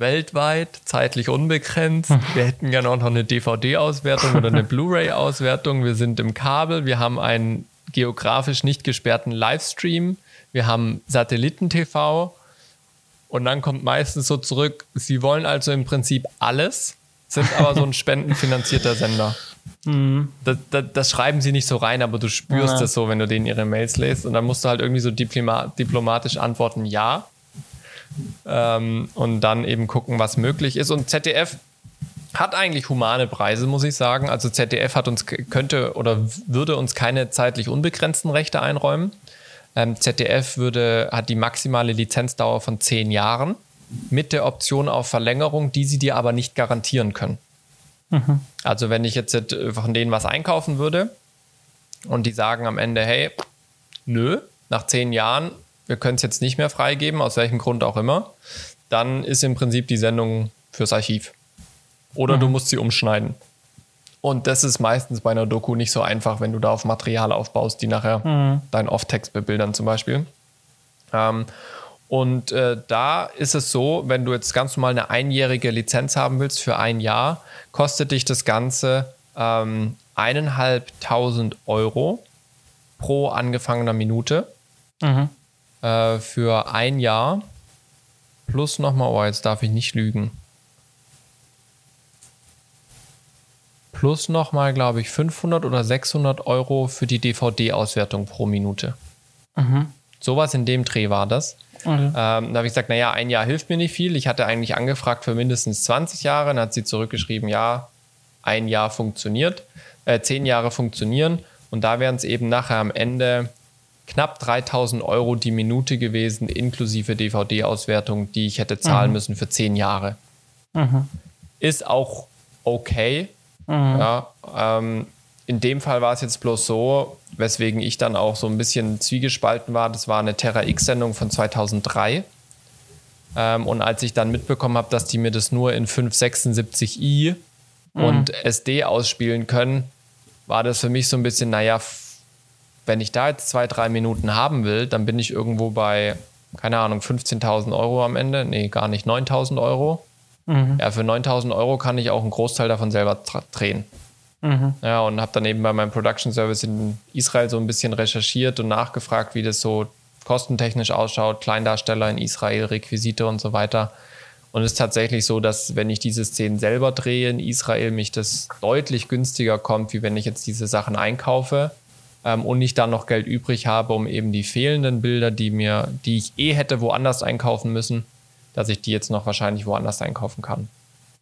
weltweit, zeitlich unbegrenzt. Hm. Wir hätten gerne auch noch eine DVD-Auswertung oder eine *laughs* Blu-ray-Auswertung. Wir sind im Kabel, wir haben einen geografisch nicht gesperrten Livestream, wir haben Satelliten-TV und dann kommt meistens so zurück, sie wollen also im Prinzip alles, sind aber so ein *laughs* spendenfinanzierter Sender. Mhm. Das, das, das, schreiben sie nicht so rein, aber du spürst ja. das so, wenn du denen ihre Mails liest. Und dann musst du halt irgendwie so diploma diplomatisch antworten, ja. Ähm, und dann eben gucken, was möglich ist. Und ZDF hat eigentlich humane Preise, muss ich sagen. Also ZDF hat uns könnte oder würde uns keine zeitlich unbegrenzten Rechte einräumen. Ähm, ZDF würde, hat die maximale Lizenzdauer von zehn Jahren mit der Option auf Verlängerung, die sie dir aber nicht garantieren können. Mhm. Also wenn ich jetzt von denen was einkaufen würde und die sagen am Ende, hey, nö, nach zehn Jahren, wir können es jetzt nicht mehr freigeben, aus welchem Grund auch immer, dann ist im Prinzip die Sendung fürs Archiv. Oder mhm. du musst sie umschneiden. Und das ist meistens bei einer Doku nicht so einfach, wenn du da auf Material aufbaust, die nachher mhm. deinen Off-Text bebildern zum Beispiel. Ähm, und äh, da ist es so, wenn du jetzt ganz normal eine einjährige Lizenz haben willst für ein Jahr, kostet dich das Ganze ähm, eineinhalbtausend Euro pro angefangener Minute mhm. Äh, für ein Jahr. Plus nochmal, oh, jetzt darf ich nicht lügen. Plus nochmal, glaube ich, 500 oder 600 Euro für die DVD-Auswertung pro Minute. Mhm. Sowas in dem Dreh war das. Mhm. Ähm, da habe ich gesagt, naja, ein Jahr hilft mir nicht viel. Ich hatte eigentlich angefragt für mindestens 20 Jahre. Dann hat sie zurückgeschrieben, ja, ein Jahr funktioniert, äh, zehn Jahre funktionieren. Und da wären es eben nachher am Ende knapp 3000 Euro die Minute gewesen, inklusive DVD-Auswertung, die ich hätte zahlen mhm. müssen für zehn Jahre. Mhm. Ist auch okay. Mhm. Ja, ähm, in dem Fall war es jetzt bloß so, weswegen ich dann auch so ein bisschen zwiegespalten war. Das war eine Terra X-Sendung von 2003. Ähm, und als ich dann mitbekommen habe, dass die mir das nur in 576i mhm. und SD ausspielen können, war das für mich so ein bisschen, naja, wenn ich da jetzt zwei, drei Minuten haben will, dann bin ich irgendwo bei, keine Ahnung, 15.000 Euro am Ende. Nee, gar nicht, 9.000 Euro. Mhm. Ja, für 9.000 Euro kann ich auch einen Großteil davon selber drehen. Mhm. Ja, und habe dann eben bei meinem Production Service in Israel so ein bisschen recherchiert und nachgefragt, wie das so kostentechnisch ausschaut, Kleindarsteller in Israel, Requisite und so weiter. Und es ist tatsächlich so, dass wenn ich diese Szenen selber drehe in Israel, mich das deutlich günstiger kommt, wie wenn ich jetzt diese Sachen einkaufe ähm, und ich dann noch Geld übrig habe, um eben die fehlenden Bilder, die mir, die ich eh hätte woanders einkaufen müssen, dass ich die jetzt noch wahrscheinlich woanders einkaufen kann.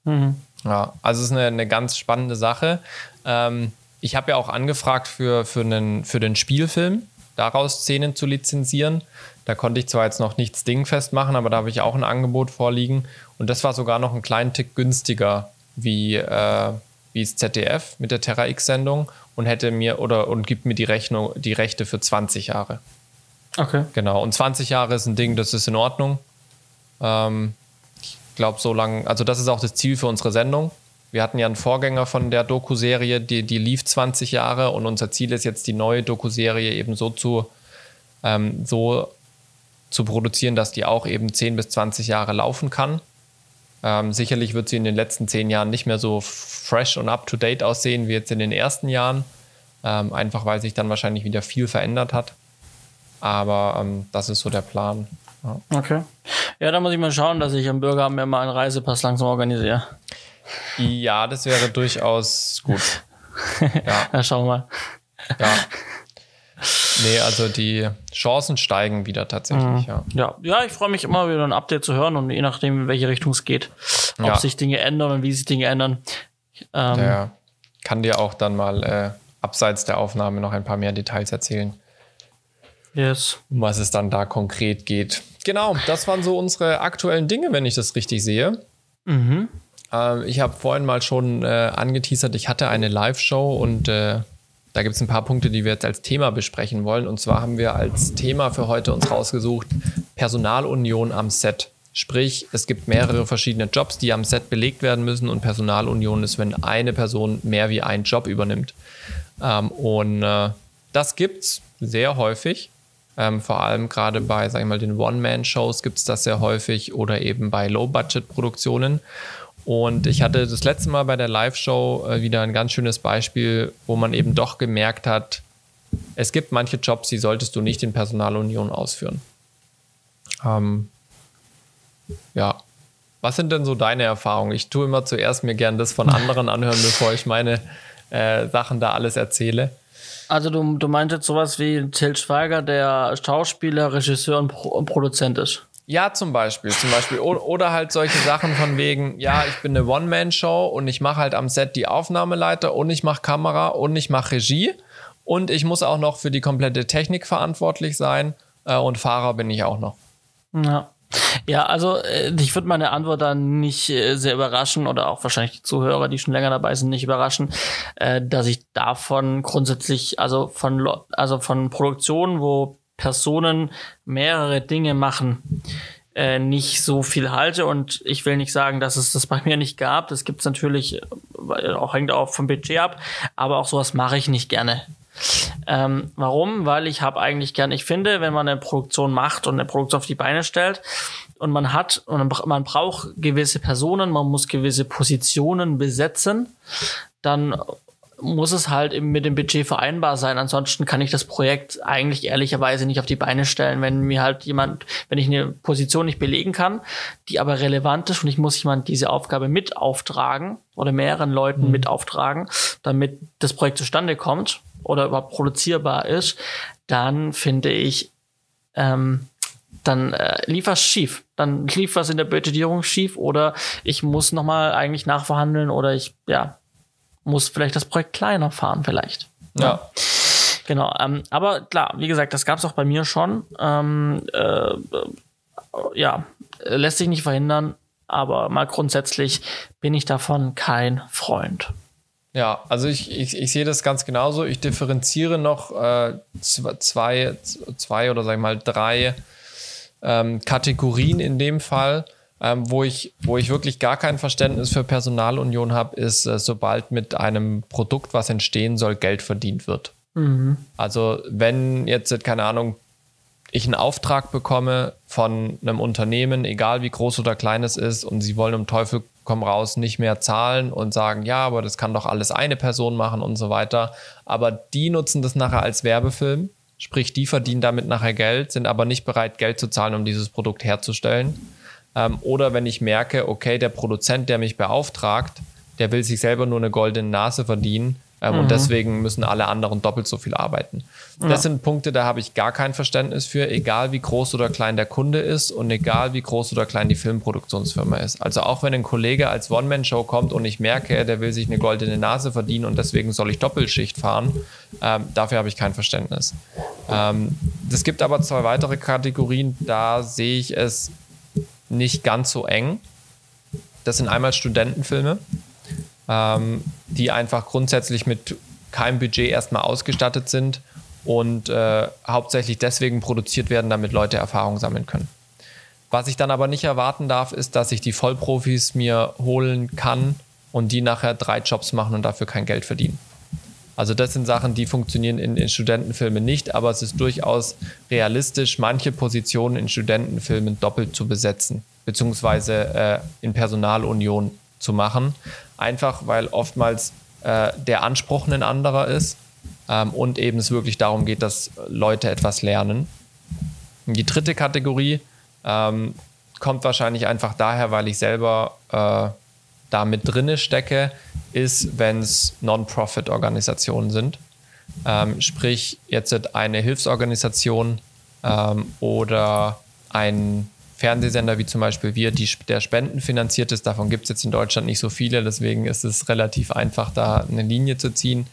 Mhm. Ja, also es ist eine, eine ganz spannende Sache. Ähm, ich habe ja auch angefragt für, für, einen, für den Spielfilm. daraus Szenen zu lizenzieren. Da konnte ich zwar jetzt noch nichts dingfest machen, aber da habe ich auch ein Angebot vorliegen. Und das war sogar noch einen kleinen Tick günstiger wie, äh, wie das ZDF mit der Terra X-Sendung und hätte mir oder und gibt mir die Rechnung, die Rechte für 20 Jahre. Okay. Genau. Und 20 Jahre ist ein Ding, das ist in Ordnung. Ähm, ich glaube, so lange, also das ist auch das Ziel für unsere Sendung. Wir hatten ja einen Vorgänger von der Doku-Serie, die, die lief 20 Jahre und unser Ziel ist jetzt, die neue Doku-Serie eben so zu, ähm, so zu produzieren, dass die auch eben 10 bis 20 Jahre laufen kann. Ähm, sicherlich wird sie in den letzten 10 Jahren nicht mehr so fresh und up-to-date aussehen wie jetzt in den ersten Jahren, ähm, einfach weil sich dann wahrscheinlich wieder viel verändert hat. Aber ähm, das ist so der Plan. Ja. Okay. Ja, da muss ich mal schauen, dass ich am Bürger mir mal einen Reisepass langsam organisiere. Ja, das wäre durchaus gut. *laughs* Ja. Na, schauen wir mal. Ja. Nee, also die Chancen steigen wieder tatsächlich, mhm. ja. ja. Ja, ich freue mich immer wieder ein Update zu hören und je nachdem, in welche Richtung es geht, ob ja. sich Dinge ändern und wie sich Dinge ändern. Ähm, ja, kann dir auch dann mal äh, abseits der Aufnahme noch ein paar mehr Details erzählen. Yes. Um was es dann da konkret geht. Genau, das waren so unsere aktuellen Dinge, wenn ich das richtig sehe. Mhm. Ähm, ich habe vorhin mal schon äh, angeteasert, ich hatte eine Live-Show und äh, da gibt es ein paar Punkte, die wir jetzt als Thema besprechen wollen. Und zwar haben wir als Thema für heute uns rausgesucht Personalunion am Set. Sprich, es gibt mehrere verschiedene Jobs, die am Set belegt werden müssen und Personalunion ist, wenn eine Person mehr wie einen Job übernimmt. Ähm, und äh, das es sehr häufig. Ähm, vor allem gerade bei, sag ich mal, den One-Man-Shows gibt es das sehr häufig oder eben bei Low-Budget-Produktionen. Und ich hatte das letzte Mal bei der Live-Show äh, wieder ein ganz schönes Beispiel, wo man eben doch gemerkt hat, es gibt manche Jobs, die solltest du nicht in Personalunion ausführen. Ähm, ja. Was sind denn so deine Erfahrungen? Ich tue immer zuerst mir gern das von anderen anhören, bevor ich meine äh, Sachen da alles erzähle. Also du, du meinst jetzt sowas wie Till Schweiger, der Schauspieler, Regisseur und, Pro und Produzent ist. Ja, zum Beispiel, zum Beispiel. Oder halt solche Sachen von wegen, ja, ich bin eine One-Man-Show und ich mache halt am Set die Aufnahmeleiter und ich mache Kamera und ich mache Regie und ich muss auch noch für die komplette Technik verantwortlich sein äh, und Fahrer bin ich auch noch. Ja. Ja, also äh, ich würde meine Antwort dann nicht äh, sehr überraschen oder auch wahrscheinlich die Zuhörer, die schon länger dabei sind, nicht überraschen, äh, dass ich davon grundsätzlich, also von also von Produktionen, wo Personen mehrere Dinge machen, äh, nicht so viel halte. Und ich will nicht sagen, dass es das bei mir nicht gab. Das gibt es natürlich, äh, auch hängt auch vom Budget ab, aber auch sowas mache ich nicht gerne. Ähm, warum? Weil ich habe eigentlich gern, ich finde, wenn man eine Produktion macht und eine Produktion auf die Beine stellt und man hat und man braucht gewisse Personen, man muss gewisse Positionen besetzen, dann muss es halt eben mit dem Budget vereinbar sein. Ansonsten kann ich das Projekt eigentlich ehrlicherweise nicht auf die Beine stellen, wenn mir halt jemand, wenn ich eine Position nicht belegen kann, die aber relevant ist und ich muss jemand diese Aufgabe mit auftragen oder mehreren Leuten mhm. mit auftragen, damit das Projekt zustande kommt oder überhaupt produzierbar ist, dann finde ich, ähm, dann äh, lief was schief. Dann lief was in der Budgetierung schief oder ich muss nochmal eigentlich nachverhandeln oder ich, ja, muss vielleicht das Projekt kleiner fahren, vielleicht. Ja. ja. Genau, ähm, aber klar, wie gesagt, das gab es auch bei mir schon. Ähm, äh, ja, lässt sich nicht verhindern, aber mal grundsätzlich bin ich davon kein Freund. Ja, also ich, ich, ich sehe das ganz genauso. Ich differenziere noch äh, zwei, zwei oder sag ich mal drei ähm, Kategorien in dem Fall. Ähm, wo, ich, wo ich wirklich gar kein Verständnis für Personalunion habe, ist, äh, sobald mit einem Produkt, was entstehen soll, Geld verdient wird. Mhm. Also wenn jetzt, keine Ahnung, ich einen Auftrag bekomme von einem Unternehmen, egal wie groß oder klein es ist, und sie wollen um Teufel komm raus nicht mehr zahlen und sagen, ja, aber das kann doch alles eine Person machen und so weiter. Aber die nutzen das nachher als Werbefilm, sprich, die verdienen damit nachher Geld, sind aber nicht bereit, Geld zu zahlen, um dieses Produkt herzustellen. Ähm, oder wenn ich merke, okay, der Produzent, der mich beauftragt, der will sich selber nur eine goldene Nase verdienen, Ähm, mhm. Und deswegen müssen alle anderen doppelt so viel arbeiten. Ja. Das sind Punkte, da habe ich gar kein Verständnis für, egal wie groß oder klein der Kunde ist und egal wie groß oder klein die Filmproduktionsfirma ist. Also auch wenn ein Kollege als One-Man-Show kommt und ich merke, der will sich eine goldene Nase verdienen und deswegen soll ich Doppelschicht fahren, ähm, dafür habe ich kein Verständnis. Ähm, es gibt aber zwei weitere Kategorien, da sehe ich es nicht ganz so eng. Das sind einmal Studentenfilme ähm, die einfach grundsätzlich mit keinem Budget erstmal ausgestattet sind und äh, hauptsächlich deswegen produziert werden, damit Leute Erfahrung sammeln können. Was ich dann aber nicht erwarten darf, ist, dass ich die Vollprofis mir holen kann und die nachher drei Jobs machen und dafür kein Geld verdienen. Also das sind Sachen, die funktionieren in, in Studentenfilmen nicht, aber es ist durchaus realistisch, manche Positionen in Studentenfilmen doppelt zu besetzen, beziehungsweise äh, in Personalunion zu machen. Einfach weil oftmals äh, der Anspruch ein anderer ist ähm, und eben es wirklich darum geht, dass Leute etwas lernen. Die dritte Kategorie ähm, kommt wahrscheinlich einfach daher, weil ich selber äh, da mit drinne stecke, ist, wenn es Non-Profit-Organisationen sind. Ähm, sprich, jetzt eine Hilfsorganisation ähm, oder ein Fernsehsender wie zum Beispiel wir, die, der spendenfinanziert ist. Davon gibt es jetzt in Deutschland nicht so viele, deswegen ist es relativ einfach, da eine Linie zu ziehen.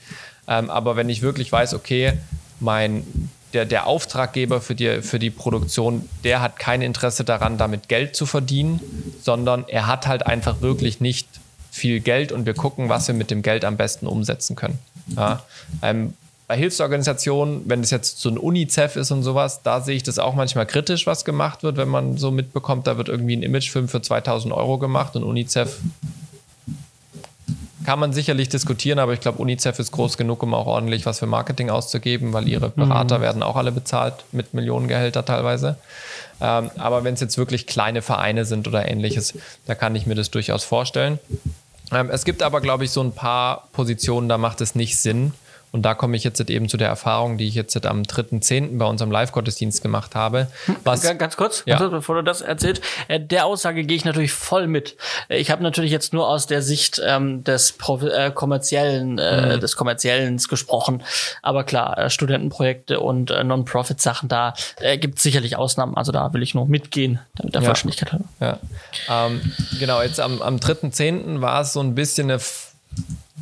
Ähm, aber wenn ich wirklich weiß, okay, mein, der, der Auftraggeber für die, für die Produktion, der hat kein Interesse daran, damit Geld zu verdienen, sondern er hat halt einfach wirklich nicht viel Geld und wir gucken, was wir mit dem Geld am besten umsetzen können. Ja, ähm, bei Hilfsorganisationen, wenn es jetzt so ein UNICEF ist und sowas, da sehe ich das auch manchmal kritisch, was gemacht wird, wenn man so mitbekommt, da wird irgendwie ein Imagefilm für 2000 Euro gemacht und UNICEF kann man sicherlich diskutieren, aber ich glaube, UNICEF ist groß genug, um auch ordentlich was für Marketing auszugeben, weil ihre Berater mhm. werden auch alle bezahlt mit Millionengehälter teilweise. Ähm, aber wenn es jetzt wirklich kleine Vereine sind oder ähnliches, da kann ich mir das durchaus vorstellen. Ähm, es gibt aber, glaube ich, so ein paar Positionen, da macht es nicht Sinn, und da komme ich jetzt eben zu der Erfahrung, die ich jetzt am 3.10. bei unserem Live-Gottesdienst gemacht habe. Hm, was, ganz kurz, ja. bevor du das erzählst. Äh, der Aussage gehe ich natürlich voll mit. Äh, ich habe natürlich jetzt nur aus der Sicht ähm, des Profi äh, kommerziellen, äh, mhm. des kommerziellen gesprochen. Aber klar, äh, Studentenprojekte und äh, Non-Profit-Sachen, da äh, gibt es sicherlich Ausnahmen. Also da will ich nur mitgehen, damit der ja. Vollständigkeit hat. Ja. Ähm, genau, jetzt am, am 3.10. war es so ein bisschen eine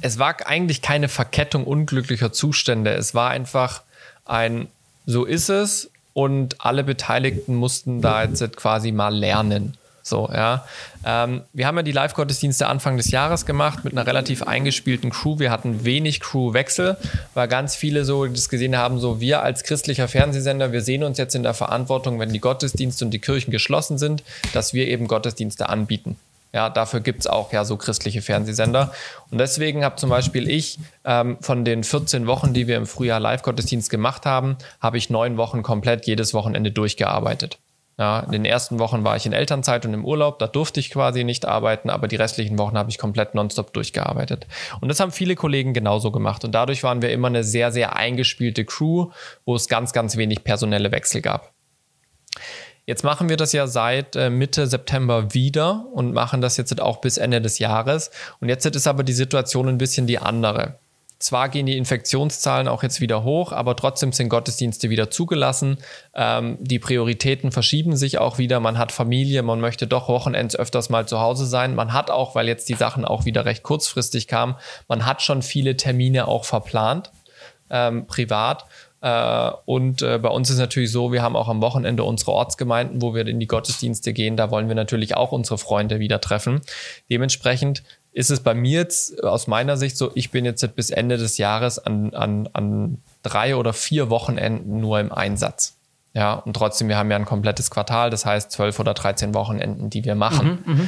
es war eigentlich keine Verkettung unglücklicher Zustände. Es war einfach ein, so ist es und alle Beteiligten mussten da jetzt quasi mal lernen. So, ja. Ähm, wir haben ja die Live-Gottesdienste Anfang des Jahres gemacht mit einer relativ eingespielten Crew. Wir hatten wenig Crewwechsel, weil ganz viele so das gesehen haben, so wir als christlicher Fernsehsender, wir sehen uns jetzt in der Verantwortung, wenn die Gottesdienste und die Kirchen geschlossen sind, dass wir eben Gottesdienste anbieten. Ja, dafür gibt's auch ja so christliche Fernsehsender. Und deswegen habe zum Beispiel ich ähm, von den 14 Wochen, die wir im Frühjahr Live-Gottesdienst gemacht haben, habe ich neun Wochen komplett jedes Wochenende durchgearbeitet. Ja, in den ersten Wochen war ich in Elternzeit und im Urlaub, da durfte ich quasi nicht arbeiten, aber die restlichen Wochen habe ich komplett nonstop durchgearbeitet. Und das haben viele Kollegen genauso gemacht. Und dadurch waren wir immer eine sehr, sehr eingespielte Crew, wo es ganz, ganz wenig personelle Wechsel gab. Jetzt machen wir das ja seit äh, Mitte September wieder und machen das jetzt auch bis Ende des Jahres. Und jetzt ist aber die Situation ein bisschen die andere. Zwar gehen die Infektionszahlen auch jetzt wieder hoch, aber trotzdem sind Gottesdienste wieder zugelassen. Ähm, die Prioritäten verschieben sich auch wieder. Man hat Familie, man möchte doch Wochenends öfters mal zu Hause sein. Man hat auch, weil jetzt die Sachen auch wieder recht kurzfristig kamen, man hat schon viele Termine auch verplant, ähm, privat. Äh, und äh, bei uns ist natürlich so, wir haben auch am Wochenende unsere Ortsgemeinden, wo wir in die Gottesdienste gehen. Da wollen wir natürlich auch unsere Freunde wieder treffen. Dementsprechend ist es bei mir jetzt aus meiner Sicht so, ich bin jetzt bis Ende des Jahres an, an, an drei oder vier Wochenenden nur im Einsatz. Ja, und trotzdem, wir haben ja ein komplettes Quartal, das heißt zwölf oder dreizehn Wochenenden, die wir machen. Mhm, mh.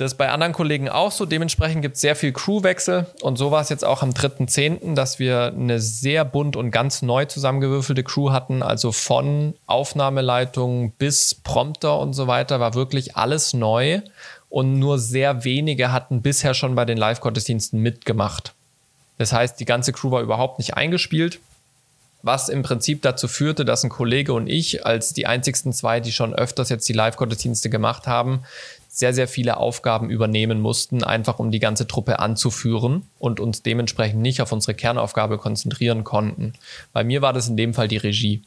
Das ist bei anderen Kollegen auch so. Dementsprechend gibt es sehr viel Crewwechsel. Und so war es jetzt auch am 3.10., dass wir eine sehr bunt und ganz neu zusammengewürfelte Crew hatten. Also von Aufnahmeleitung bis Prompter und so weiter war wirklich alles neu. Und nur sehr wenige hatten bisher schon bei den Live-Gottesdiensten mitgemacht. Das heißt, die ganze Crew war überhaupt nicht eingespielt was im Prinzip dazu führte, dass ein Kollege und ich als die einzigsten zwei, die schon öfters jetzt die Live-Gottesdienste gemacht haben, sehr, sehr viele Aufgaben übernehmen mussten, einfach um die ganze Truppe anzuführen und uns dementsprechend nicht auf unsere Kernaufgabe konzentrieren konnten. Bei mir war das in dem Fall die Regie.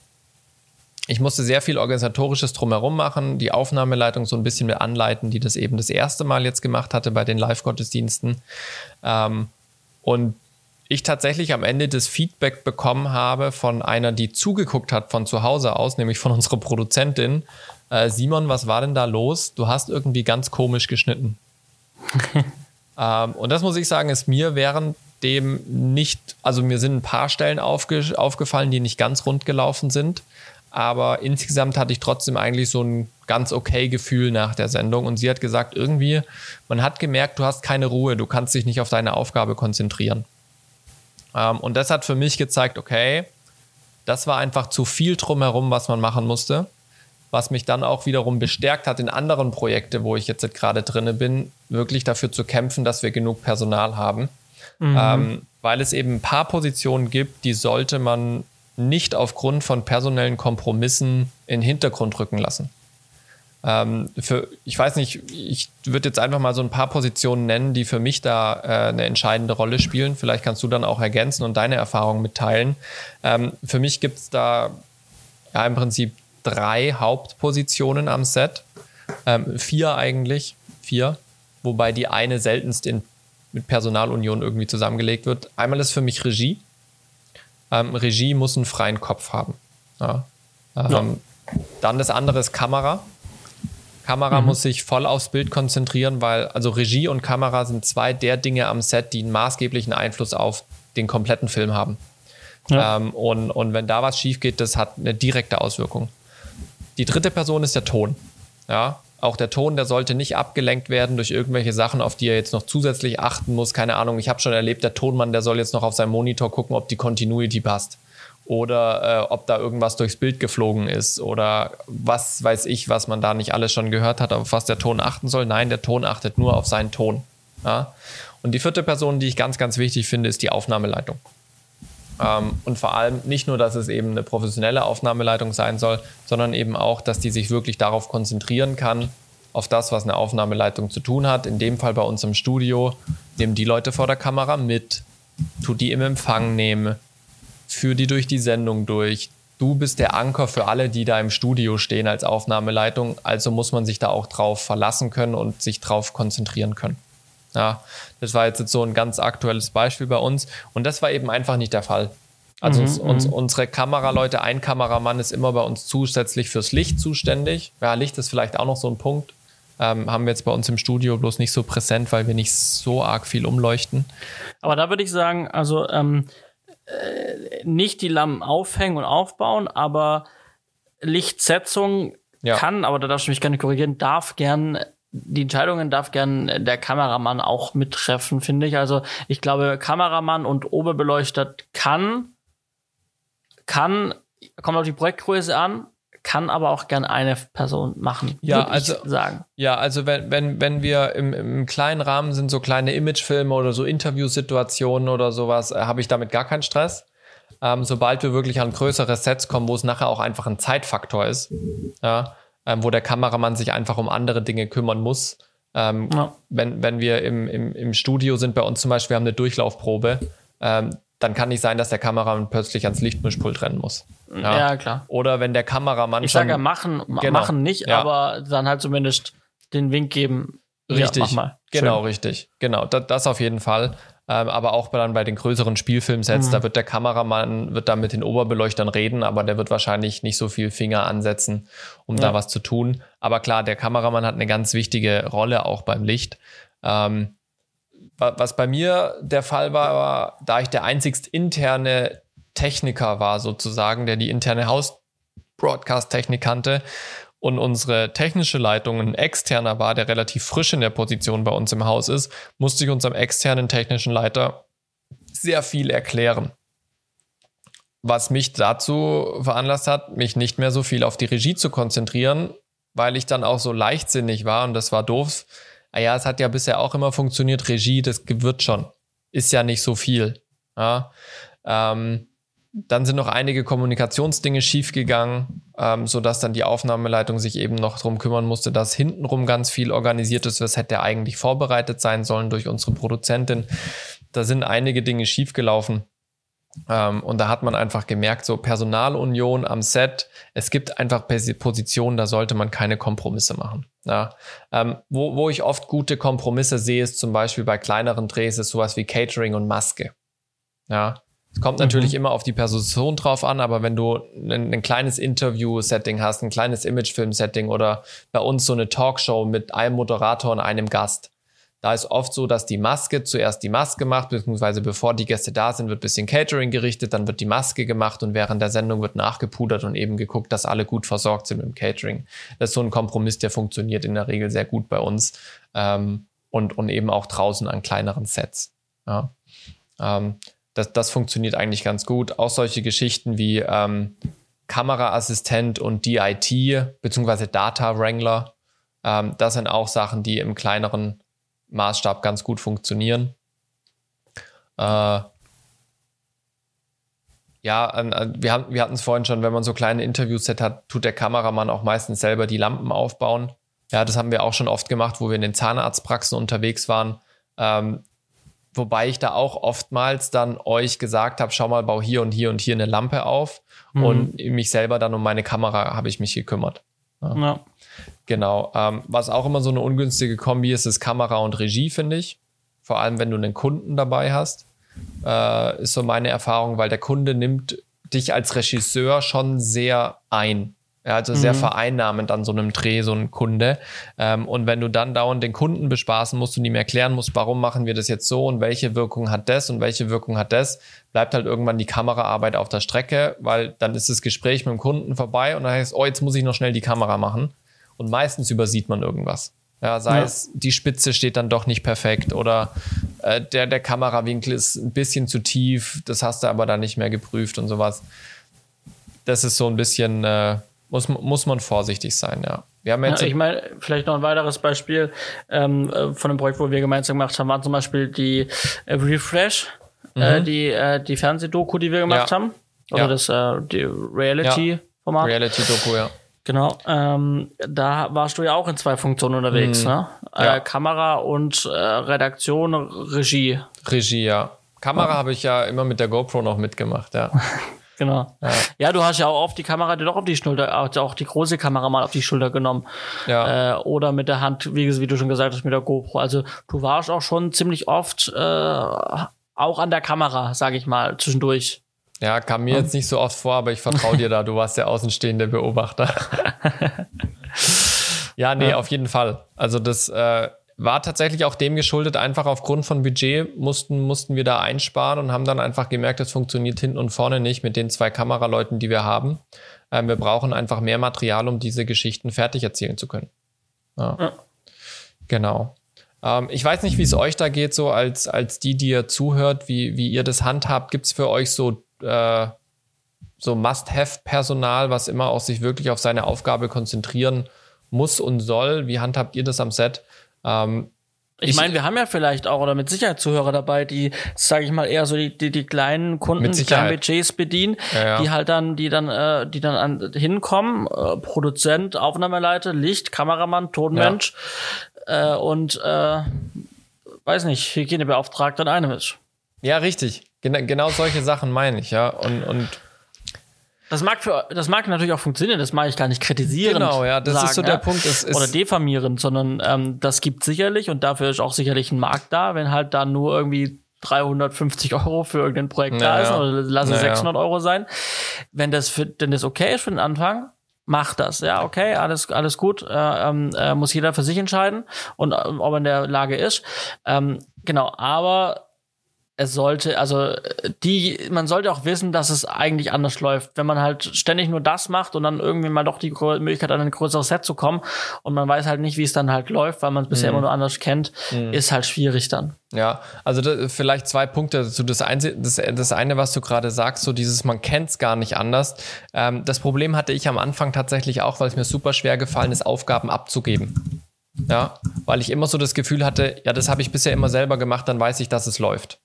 Ich musste sehr viel organisatorisches drumherum machen, die Aufnahmeleitung so ein bisschen mit anleiten, die das eben das erste Mal jetzt gemacht hatte bei den Live-Gottesdiensten. Ähm, und ich tatsächlich am Ende das Feedback bekommen habe von einer, die zugeguckt hat von zu Hause aus, nämlich von unserer Produzentin. Äh, Simon, was war denn da los? Du hast irgendwie ganz komisch geschnitten. *laughs* ähm, und das muss ich sagen, ist mir während dem nicht, also mir sind ein paar Stellen aufge, aufgefallen, die nicht ganz rund gelaufen sind. Aber insgesamt hatte ich trotzdem eigentlich so ein ganz okay Gefühl nach der Sendung. Und sie hat gesagt, irgendwie, man hat gemerkt, du hast keine Ruhe, du kannst dich nicht auf deine Aufgabe konzentrieren. Ähm, und das hat für mich gezeigt, okay, das war einfach zu viel drumherum, was man machen musste. Was mich dann auch wiederum bestärkt hat, in anderen Projekten, wo ich jetzt gerade drinne bin, wirklich dafür zu kämpfen, dass wir genug Personal haben. Mhm. Ähm, weil es eben ein paar Positionen gibt, die sollte man nicht aufgrund von personellen Kompromissen in den Hintergrund rücken lassen. Ähm, für, ich weiß nicht, ich würde jetzt einfach mal so ein paar Positionen nennen, die für mich da äh, eine entscheidende Rolle spielen. Vielleicht kannst du dann auch ergänzen und deine Erfahrungen mitteilen. Ähm, für mich gibt es da ja im Prinzip drei Hauptpositionen am Set. Ähm, vier eigentlich, vier, wobei die eine seltenst in, mit Personalunion irgendwie zusammengelegt wird. Einmal ist für mich Regie. Ähm, Regie muss einen freien Kopf haben. Ja. Ähm, ja. Dann das andere ist Kamera. Kamera mhm. muss sich voll aufs Bild konzentrieren, weil also Regie und Kamera sind zwei der Dinge am Set, die einen maßgeblichen Einfluss auf den kompletten Film haben. Ja. Ähm, und, und wenn da was schief geht, das hat eine direkte Auswirkung. Die dritte Person ist der Ton. Ja, auch der Ton, der sollte nicht abgelenkt werden durch irgendwelche Sachen, auf die er jetzt noch zusätzlich achten muss. Keine Ahnung, ich habe schon erlebt, der Tonmann, der soll jetzt noch auf seinem Monitor gucken, ob die Continuity passt oder äh, ob da irgendwas durchs Bild geflogen ist oder was weiß ich, was man da nicht alles schon gehört hat, auf was der Ton achten soll. Nein, der Ton achtet nur auf seinen Ton. Ja? Und die vierte Person, die ich ganz, ganz wichtig finde, ist die Aufnahmeleitung. Ähm, und vor allem nicht nur, dass es eben eine professionelle Aufnahmeleitung sein soll, sondern eben auch, dass die sich wirklich darauf konzentrieren kann, auf das, was eine Aufnahmeleitung zu tun hat. In dem Fall bei uns im Studio, nehmen die Leute vor der Kamera mit, tut die im Empfang nehmen, führ die durch die Sendung durch. Du bist der Anker für alle, die da im Studio stehen als Aufnahmeleitung. Also muss man sich da auch drauf verlassen können und sich drauf konzentrieren können. Ja, das war jetzt so ein ganz aktuelles Beispiel bei uns. Und das war eben einfach nicht der Fall. Also mhm, uns, uns, mhm. unsere Kameraleute, ein Kameramann ist immer bei uns zusätzlich fürs Licht zuständig. Ja, Licht ist vielleicht auch noch so ein Punkt. Ähm, haben wir jetzt bei uns im Studio bloß nicht so präsent, weil wir nicht so arg viel umleuchten. Aber da würde ich sagen, also ähm, äh, nicht die Lampen aufhängen und aufbauen, aber Lichtsetzung ja. kann, aber da darfst du mich gerne korrigieren, darf gern die Entscheidungen darf gern der Kameramann auch mittreffen, finde ich. Also ich glaube, Kameramann und Oberbeleuchtet kann, kann, kommt auf die Projektgröße an, kann aber auch gern eine Person machen. Ja, also sagen. Ja, also wenn wenn wenn wir im, im kleinen Rahmen sind so kleine Imagefilme oder so Interviewsituationen oder sowas, äh, habe ich damit gar keinen Stress. Ähm, sobald wir wirklich an größere Sets kommen, wo es nachher auch einfach ein Zeitfaktor ist, ja, ähm, wo der Kameramann sich einfach um andere Dinge kümmern muss. Ähm, ja. wenn, wenn wir im, im, im Studio sind, bei uns zum Beispiel, wir haben eine Durchlaufprobe, ähm, dann kann nicht sein, dass der Kameramann plötzlich ans Lichtmischpult rennen muss. Ja, ja klar. Oder wenn der Kameramann ich sage ja machen, genau. machen nicht, ja. aber dann halt zumindest den Wink geben. Richtig. Ja, genau, richtig. Genau, das, das auf jeden Fall. Ähm, aber auch dann bei den größeren Spielfilmsets, mhm. da wird der Kameramann, wird da mit den Oberbeleuchtern reden, aber der wird wahrscheinlich nicht so viel Finger ansetzen, um ja. da was zu tun. Aber klar, der Kameramann hat eine ganz wichtige Rolle auch beim Licht. Ähm, was bei mir der Fall war, war, da ich der einzigst interne Techniker war, sozusagen, der die interne Haus-Broadcast-Technik kannte und unsere technische Leitung ein externer war, der relativ frisch in der Position bei uns im Haus ist, musste ich unserem externen technischen Leiter sehr viel erklären. Was mich dazu veranlasst hat, mich nicht mehr so viel auf die Regie zu konzentrieren, weil ich dann auch so leichtsinnig war und das war doof ah ja, es hat ja bisher auch immer funktioniert, Regie, das wird schon. Ist ja nicht so viel. Ja? Ähm, dann sind noch einige Kommunikationsdinge schiefgegangen, ähm, sodass dann die Aufnahmeleitung sich eben noch darum kümmern musste, dass hintenrum ganz viel organisiert ist. Das hätte eigentlich vorbereitet sein sollen durch unsere Produzentin. Da sind einige Dinge schiefgelaufen. Ähm, und da hat man einfach gemerkt, so Personalunion am Set, es gibt einfach Positionen, da sollte man keine Kompromisse machen. Ja, ähm, wo, wo ich oft gute Kompromisse sehe, ist zum Beispiel bei kleineren Drehs, ist sowas wie Catering und Maske. Ja, es kommt natürlich mhm. immer auf die Person drauf an, aber wenn du ein, ein kleines Interview-Setting hast, ein kleines Imagefilm-Setting oder bei uns so eine Talkshow mit einem Moderator und einem Gast, da ist oft so, dass die Maske zuerst die Maske macht, beziehungsweise bevor die Gäste da sind, wird bisschen Catering gerichtet, dann wird die Maske gemacht und während der Sendung wird nachgepudert und eben geguckt, dass alle gut versorgt sind mit dem Catering. Das ist so ein Kompromiss, der funktioniert in der Regel sehr gut bei uns ähm, und, und eben auch draußen an kleineren Sets. Ja. Ähm, das, das funktioniert eigentlich ganz gut. Auch solche Geschichten wie ähm, Kameraassistent und DIT beziehungsweise Data Wrangler. Ähm, das sind auch Sachen, die im kleineren Maßstab ganz gut funktionieren. Äh, ja, wir, haben, wir hatten es vorhin schon, wenn man so kleine Interviewset hat, tut der Kameramann auch meistens selber die Lampen aufbauen. Ja, das haben wir auch schon oft gemacht, wo wir in den Zahnarztpraxen unterwegs waren. Ähm, Wobei ich da auch oftmals dann euch gesagt habe, schau mal, bau hier und hier und hier eine Lampe auf. Mhm. Und mich selber dann um meine Kamera habe ich mich gekümmert. Ja. ja. Genau. Ähm, was auch immer so eine ungünstige Kombi ist, ist Kamera und Regie, finde ich. Vor allem, wenn du einen Kunden dabei hast. Äh, ist so meine Erfahrung, weil der Kunde nimmt dich als Regisseur schon sehr ein. Ja, also sehr mhm. vereinnahmend an so einem Dreh, so ein Kunde. Ähm, und wenn du dann dauernd den Kunden bespaßen musst und ihm erklären musst, warum machen wir das jetzt so und welche Wirkung hat das und welche Wirkung hat das, bleibt halt irgendwann die Kameraarbeit auf der Strecke, weil dann ist das Gespräch mit dem Kunden vorbei und dann heißt, oh, jetzt muss ich noch schnell die Kamera machen. Und meistens übersieht man irgendwas. Ja, sei ja. es, die Spitze steht dann doch nicht perfekt oder äh, der, der Kamerawinkel ist ein bisschen zu tief, das hast du aber dann nicht mehr geprüft und sowas. Das ist so ein bisschen, äh, muss, muss man vorsichtig sein, ja. Wir haben jetzt ja, ich meine, vielleicht noch ein weiteres Beispiel ähm, äh, von einem Projekt, wo wir gemeinsam gemacht haben, war zum Beispiel die äh, Refresh, äh, mhm. äh, die, äh, die Fernsehdoku, die wir gemacht ja. haben. Oder ja. das äh, die Reality-Format. Reality-Doku, ja. Genau. Ähm, da warst du ja auch in zwei Funktionen unterwegs, mhm. ne? Äh, Kamera und äh, Redaktion, Regie. Regie, ja. Kamera habe ich ja immer mit der GoPro noch mitgemacht, ja. *laughs* Genau. Ja. ja. du hast ja auch oft die Kamera dir doch auf die Schulter, auch die große Kamera mal auf die Schulter genommen. Ja. Äh, oder mit der Hand, wie, wie, du schon gesagt hast, mit der GoPro. Also du warst auch schon ziemlich oft äh, auch an der Kamera, sag ich mal, zwischendurch. Ja, kam mir jetzt nicht so oft vor, aber ich vertraue dir da, du warst der außenstehende Beobachter. *laughs* ja, nee, ja. auf jeden Fall. Also das äh, war tatsächlich auch dem geschuldet, einfach aufgrund von Budget mussten, mussten wir da einsparen und haben dann einfach gemerkt, es funktioniert hinten und vorne nicht mit den zwei Kameraleuten, die wir haben. Ähm, wir brauchen einfach mehr Material, um diese Geschichten fertig erzählen zu können. Ja. ja. Genau. Ähm, ich weiß nicht, wie es euch da geht, so als, als die, die ihr zuhört, wie, wie ihr das handhabt. Gibt es für euch so, äh, so Must-Have-Personal, was immer auch sich wirklich auf seine Aufgabe konzentrieren muss und soll? Wie handhabt ihr das am Set? Ähm, ich, ich meine, wir haben ja vielleicht auch oder mit Sicherheit Zuhörer dabei, die, sage ich mal, eher so die, die, die kleinen Kunden, die kleinen Budgets bedienen, ja, ja. die halt dann, die dann, äh, die dann an, hinkommen, äh, Produzent, Aufnahmeleiter, Licht, Kameramann, Tonmensch ja. äh, und äh, weiß nicht, Hygienebeauftragter in einem ist. Ja, richtig. Gen genau solche Sachen meine ich, ja. Und, und das mag, für, das mag natürlich auch funktionieren, das mag ich gar nicht kritisieren. Genau, ja, das sagen, ist so der ja? Punkt. Es ist Oder diffamierend, sondern ähm, das gibt sicherlich und dafür ist auch sicherlich ein Markt da, wenn halt da nur irgendwie 350 Euro für irgendein Projekt naja. da ist oder lasse naja. 600 Euro sein. Wenn das, für, wenn das okay ist für den Anfang, mach das. Ja, okay, alles, alles gut. Äh, ähm, äh, muss jeder für sich entscheiden und äh, ob er in der Lage ist. Ähm, genau, aber es sollte, also die, man sollte auch wissen, dass es eigentlich anders läuft. Wenn man halt ständig nur das macht und dann irgendwie mal doch die Möglichkeit an ein größeres Set zu kommen und man weiß halt nicht, wie es dann halt läuft, weil man es bisher mhm. immer nur anders kennt, mhm. ist halt schwierig dann. Ja, also da, vielleicht zwei Punkte dazu. Das, eine, das, das eine, was du gerade sagst, so dieses, man kennt es gar nicht anders. Ähm, das Problem hatte ich am Anfang tatsächlich auch, weil es mir super schwer gefallen ist, Aufgaben abzugeben. Ja, weil ich immer so das Gefühl hatte, ja, das habe ich bisher immer selber gemacht, dann weiß ich, dass es läuft.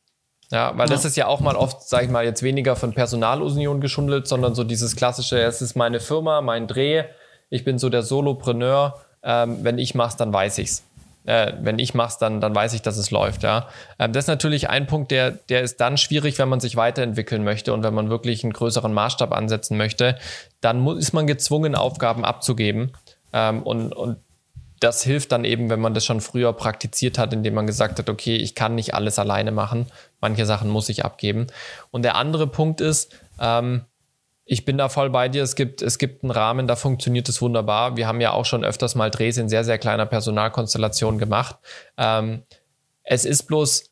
Ja, weil ja. das ist ja auch mal oft, sag ich mal, jetzt weniger von Personalunion geschundelt, sondern so dieses klassische, es ist meine Firma, mein Dreh, ich bin so der Solopreneur, ähm, wenn ich mach's, dann weiß ich's. Äh, wenn ich mach's, dann, dann weiß ich, dass es läuft, ja. Ähm, das ist natürlich ein Punkt, der, der ist dann schwierig, wenn man sich weiterentwickeln möchte und wenn man wirklich einen größeren Maßstab ansetzen möchte, dann muss, ist man gezwungen, Aufgaben abzugeben. Ähm, und, und das hilft dann eben, wenn man das schon früher praktiziert hat, indem man gesagt hat, okay, ich kann nicht alles alleine machen, manche Sachen muss ich abgeben. Und der andere Punkt ist, ähm, ich bin da voll bei dir. Es gibt, es gibt einen Rahmen, da funktioniert es wunderbar. Wir haben ja auch schon öfters mal Drehs in sehr, sehr kleiner Personalkonstellation gemacht. Ähm, es ist bloß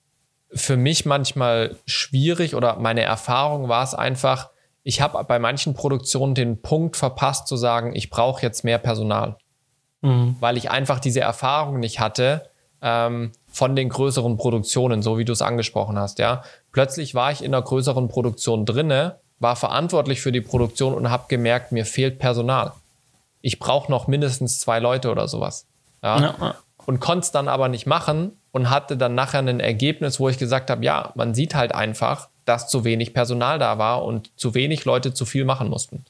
für mich manchmal schwierig oder meine Erfahrung war es einfach, ich habe bei manchen Produktionen den Punkt verpasst zu sagen, ich brauche jetzt mehr Personal mhm. weil ich einfach diese Erfahrung nicht hatte ähm, von den größeren Produktionen, so wie du es angesprochen hast. Ja, plötzlich war ich in einer größeren Produktion drinne, war verantwortlich für die Produktion und habe gemerkt, mir fehlt Personal. Ich brauche noch mindestens zwei Leute oder sowas. Ja. ja. Und konnte es dann aber nicht machen und hatte dann nachher ein Ergebnis, wo ich gesagt habe, ja, man sieht halt einfach, dass zu wenig Personal da war und zu wenig Leute zu viel machen mussten.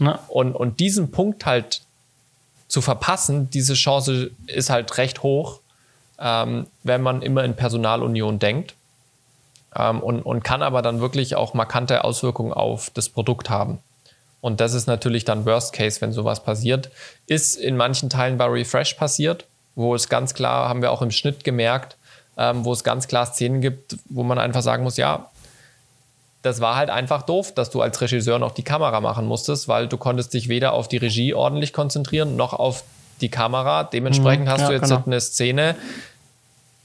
Ja. Und, und diesen Punkt halt zu verpassen, diese Chance ist halt recht hoch, ähm, wenn man immer in Personalunion denkt ähm, und, und kann aber dann wirklich auch markante Auswirkungen auf das Produkt haben. Und das ist natürlich dann Worst Case, wenn sowas passiert. Ist in manchen Teilen bei Refresh passiert, wo es ganz klar, haben wir auch im Schnitt gemerkt, ähm, wo es ganz klar Szenen gibt, wo man einfach sagen muss, ja, das war halt einfach doof, dass du als Regisseur noch die Kamera machen musstest, weil du konntest dich weder auf die Regie ordentlich konzentrieren, noch auf die Kamera. Dementsprechend mhm, hast ja, du jetzt genau. eine Szene,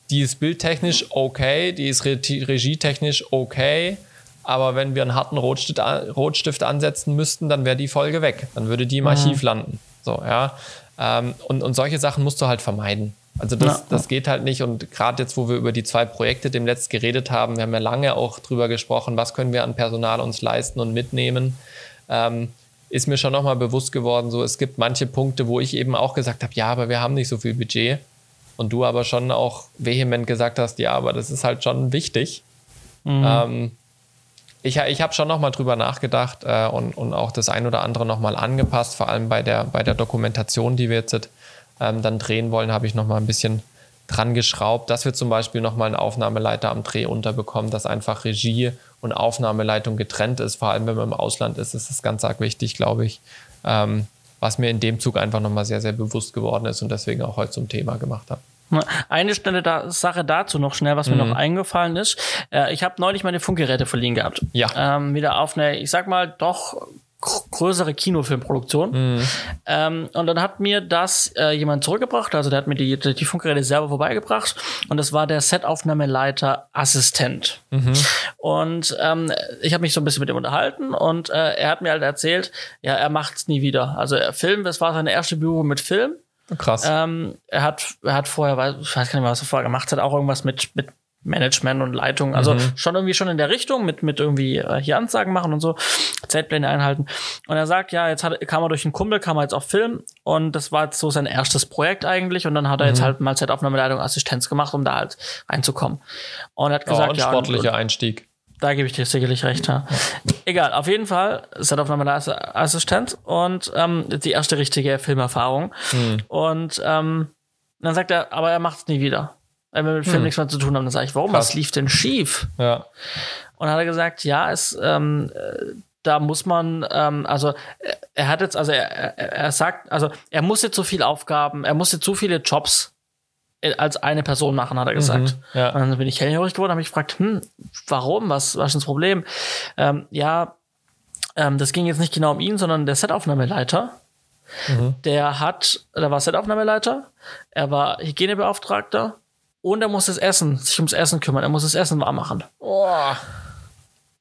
die ist bildtechnisch okay, die ist regietechnisch okay, aber wenn wir einen harten Rotstift, Rotstift ansetzen müssten, dann wäre die Folge weg. Dann würde die im Archiv mhm. landen. So, ja. Ähm, und, und solche Sachen musst du halt vermeiden. Also das, ja. das geht halt nicht. Und gerade jetzt, wo wir über die zwei Projekte demnächst geredet haben, wir haben ja lange auch drüber gesprochen, was können wir an Personal uns leisten und mitnehmen, ähm, ist mir schon nochmal bewusst geworden, so es gibt manche Punkte, wo ich eben auch gesagt habe, ja, aber wir haben nicht so viel Budget. Und du aber schon auch vehement gesagt hast, ja, aber das ist halt schon wichtig. Mhm. Ähm, ich, ich habe schon nochmal drüber nachgedacht äh, und, und auch das ein oder andere nochmal angepasst, vor allem bei der, bei der Dokumentation, die wir jetzt ähm, dann drehen wollen, habe ich nochmal ein bisschen dran geschraubt, dass wir zum Beispiel nochmal einen Aufnahmeleiter am Dreh unterbekommen, dass einfach Regie und Aufnahmeleitung getrennt ist. Vor allem, wenn man im Ausland ist, ist das ganz arg wichtig, glaube ich. Ähm, was mir in dem Zug einfach nochmal sehr, sehr bewusst geworden ist und deswegen auch heute zum Thema gemacht habe. Eine Stelle da, Sache dazu noch schnell, was mir mhm. noch eingefallen ist. Äh, ich habe neulich meine Funkgeräte verliehen gehabt. Ja. Ähm, wieder auf eine, ich sag mal, doch größere Kinofilmproduktion. Mhm. Ähm, und dann hat mir das äh, jemand zurückgebracht, also der hat mir die, die Funkgeräte selber vorbeigebracht und das war der Setaufnahmeleiter Assistent. Mhm. Und ähm, ich habe mich so ein bisschen mit ihm unterhalten und äh, er hat mir halt erzählt, ja, er macht's nie wieder. Also er Film, das war seine erste Büro mit Film. Krass. Ähm, er hat, er hat vorher, ich weiß gar nicht mehr, was er vorher gemacht hat, auch irgendwas mit, mit Management und Leitung. Also mhm. schon irgendwie schon in der Richtung mit, mit irgendwie äh, hier Ansagen machen und so, Zeitpläne einhalten. Und er sagt, ja, jetzt hat, kam er durch einen Kumpel, kam er jetzt auf Film und das war jetzt so sein erstes Projekt eigentlich und dann hat er mhm. jetzt halt mal Zeitaufnahmeleitung Assistenz gemacht, um da halt reinzukommen. Und er hat gesagt, oh, ja. sportlicher und, Einstieg. Da gebe ich dir sicherlich recht, ja. Egal, auf jeden Fall, Setaufnahmeassistenz und ähm, die erste richtige Filmerfahrung. Mhm. Und ähm, dann sagt er, aber er macht es nie wieder wenn wir mit Film hm. nichts mehr zu tun haben. Dann sage ich, warum? Krass. Was lief denn schief? Ja. Und hat er gesagt, ja, es, ähm, äh, da muss man, ähm, also er, er hat jetzt, also er, er, er sagt, also er musste zu viele Aufgaben, er musste zu viele Jobs äh, als eine Person machen, hat er gesagt. Mhm, ja. Und dann bin ich hellhörig geworden, habe mich gefragt, hm, warum? Was, was ist das Problem? Ähm, ja, ähm, das ging jetzt nicht genau um ihn, sondern der Setaufnahmeleiter. Mhm. Der hat, der war Setaufnahmeleiter, er war Hygienebeauftragter und er muss das Essen, sich ums Essen kümmern. Er muss das Essen warm machen. Oh.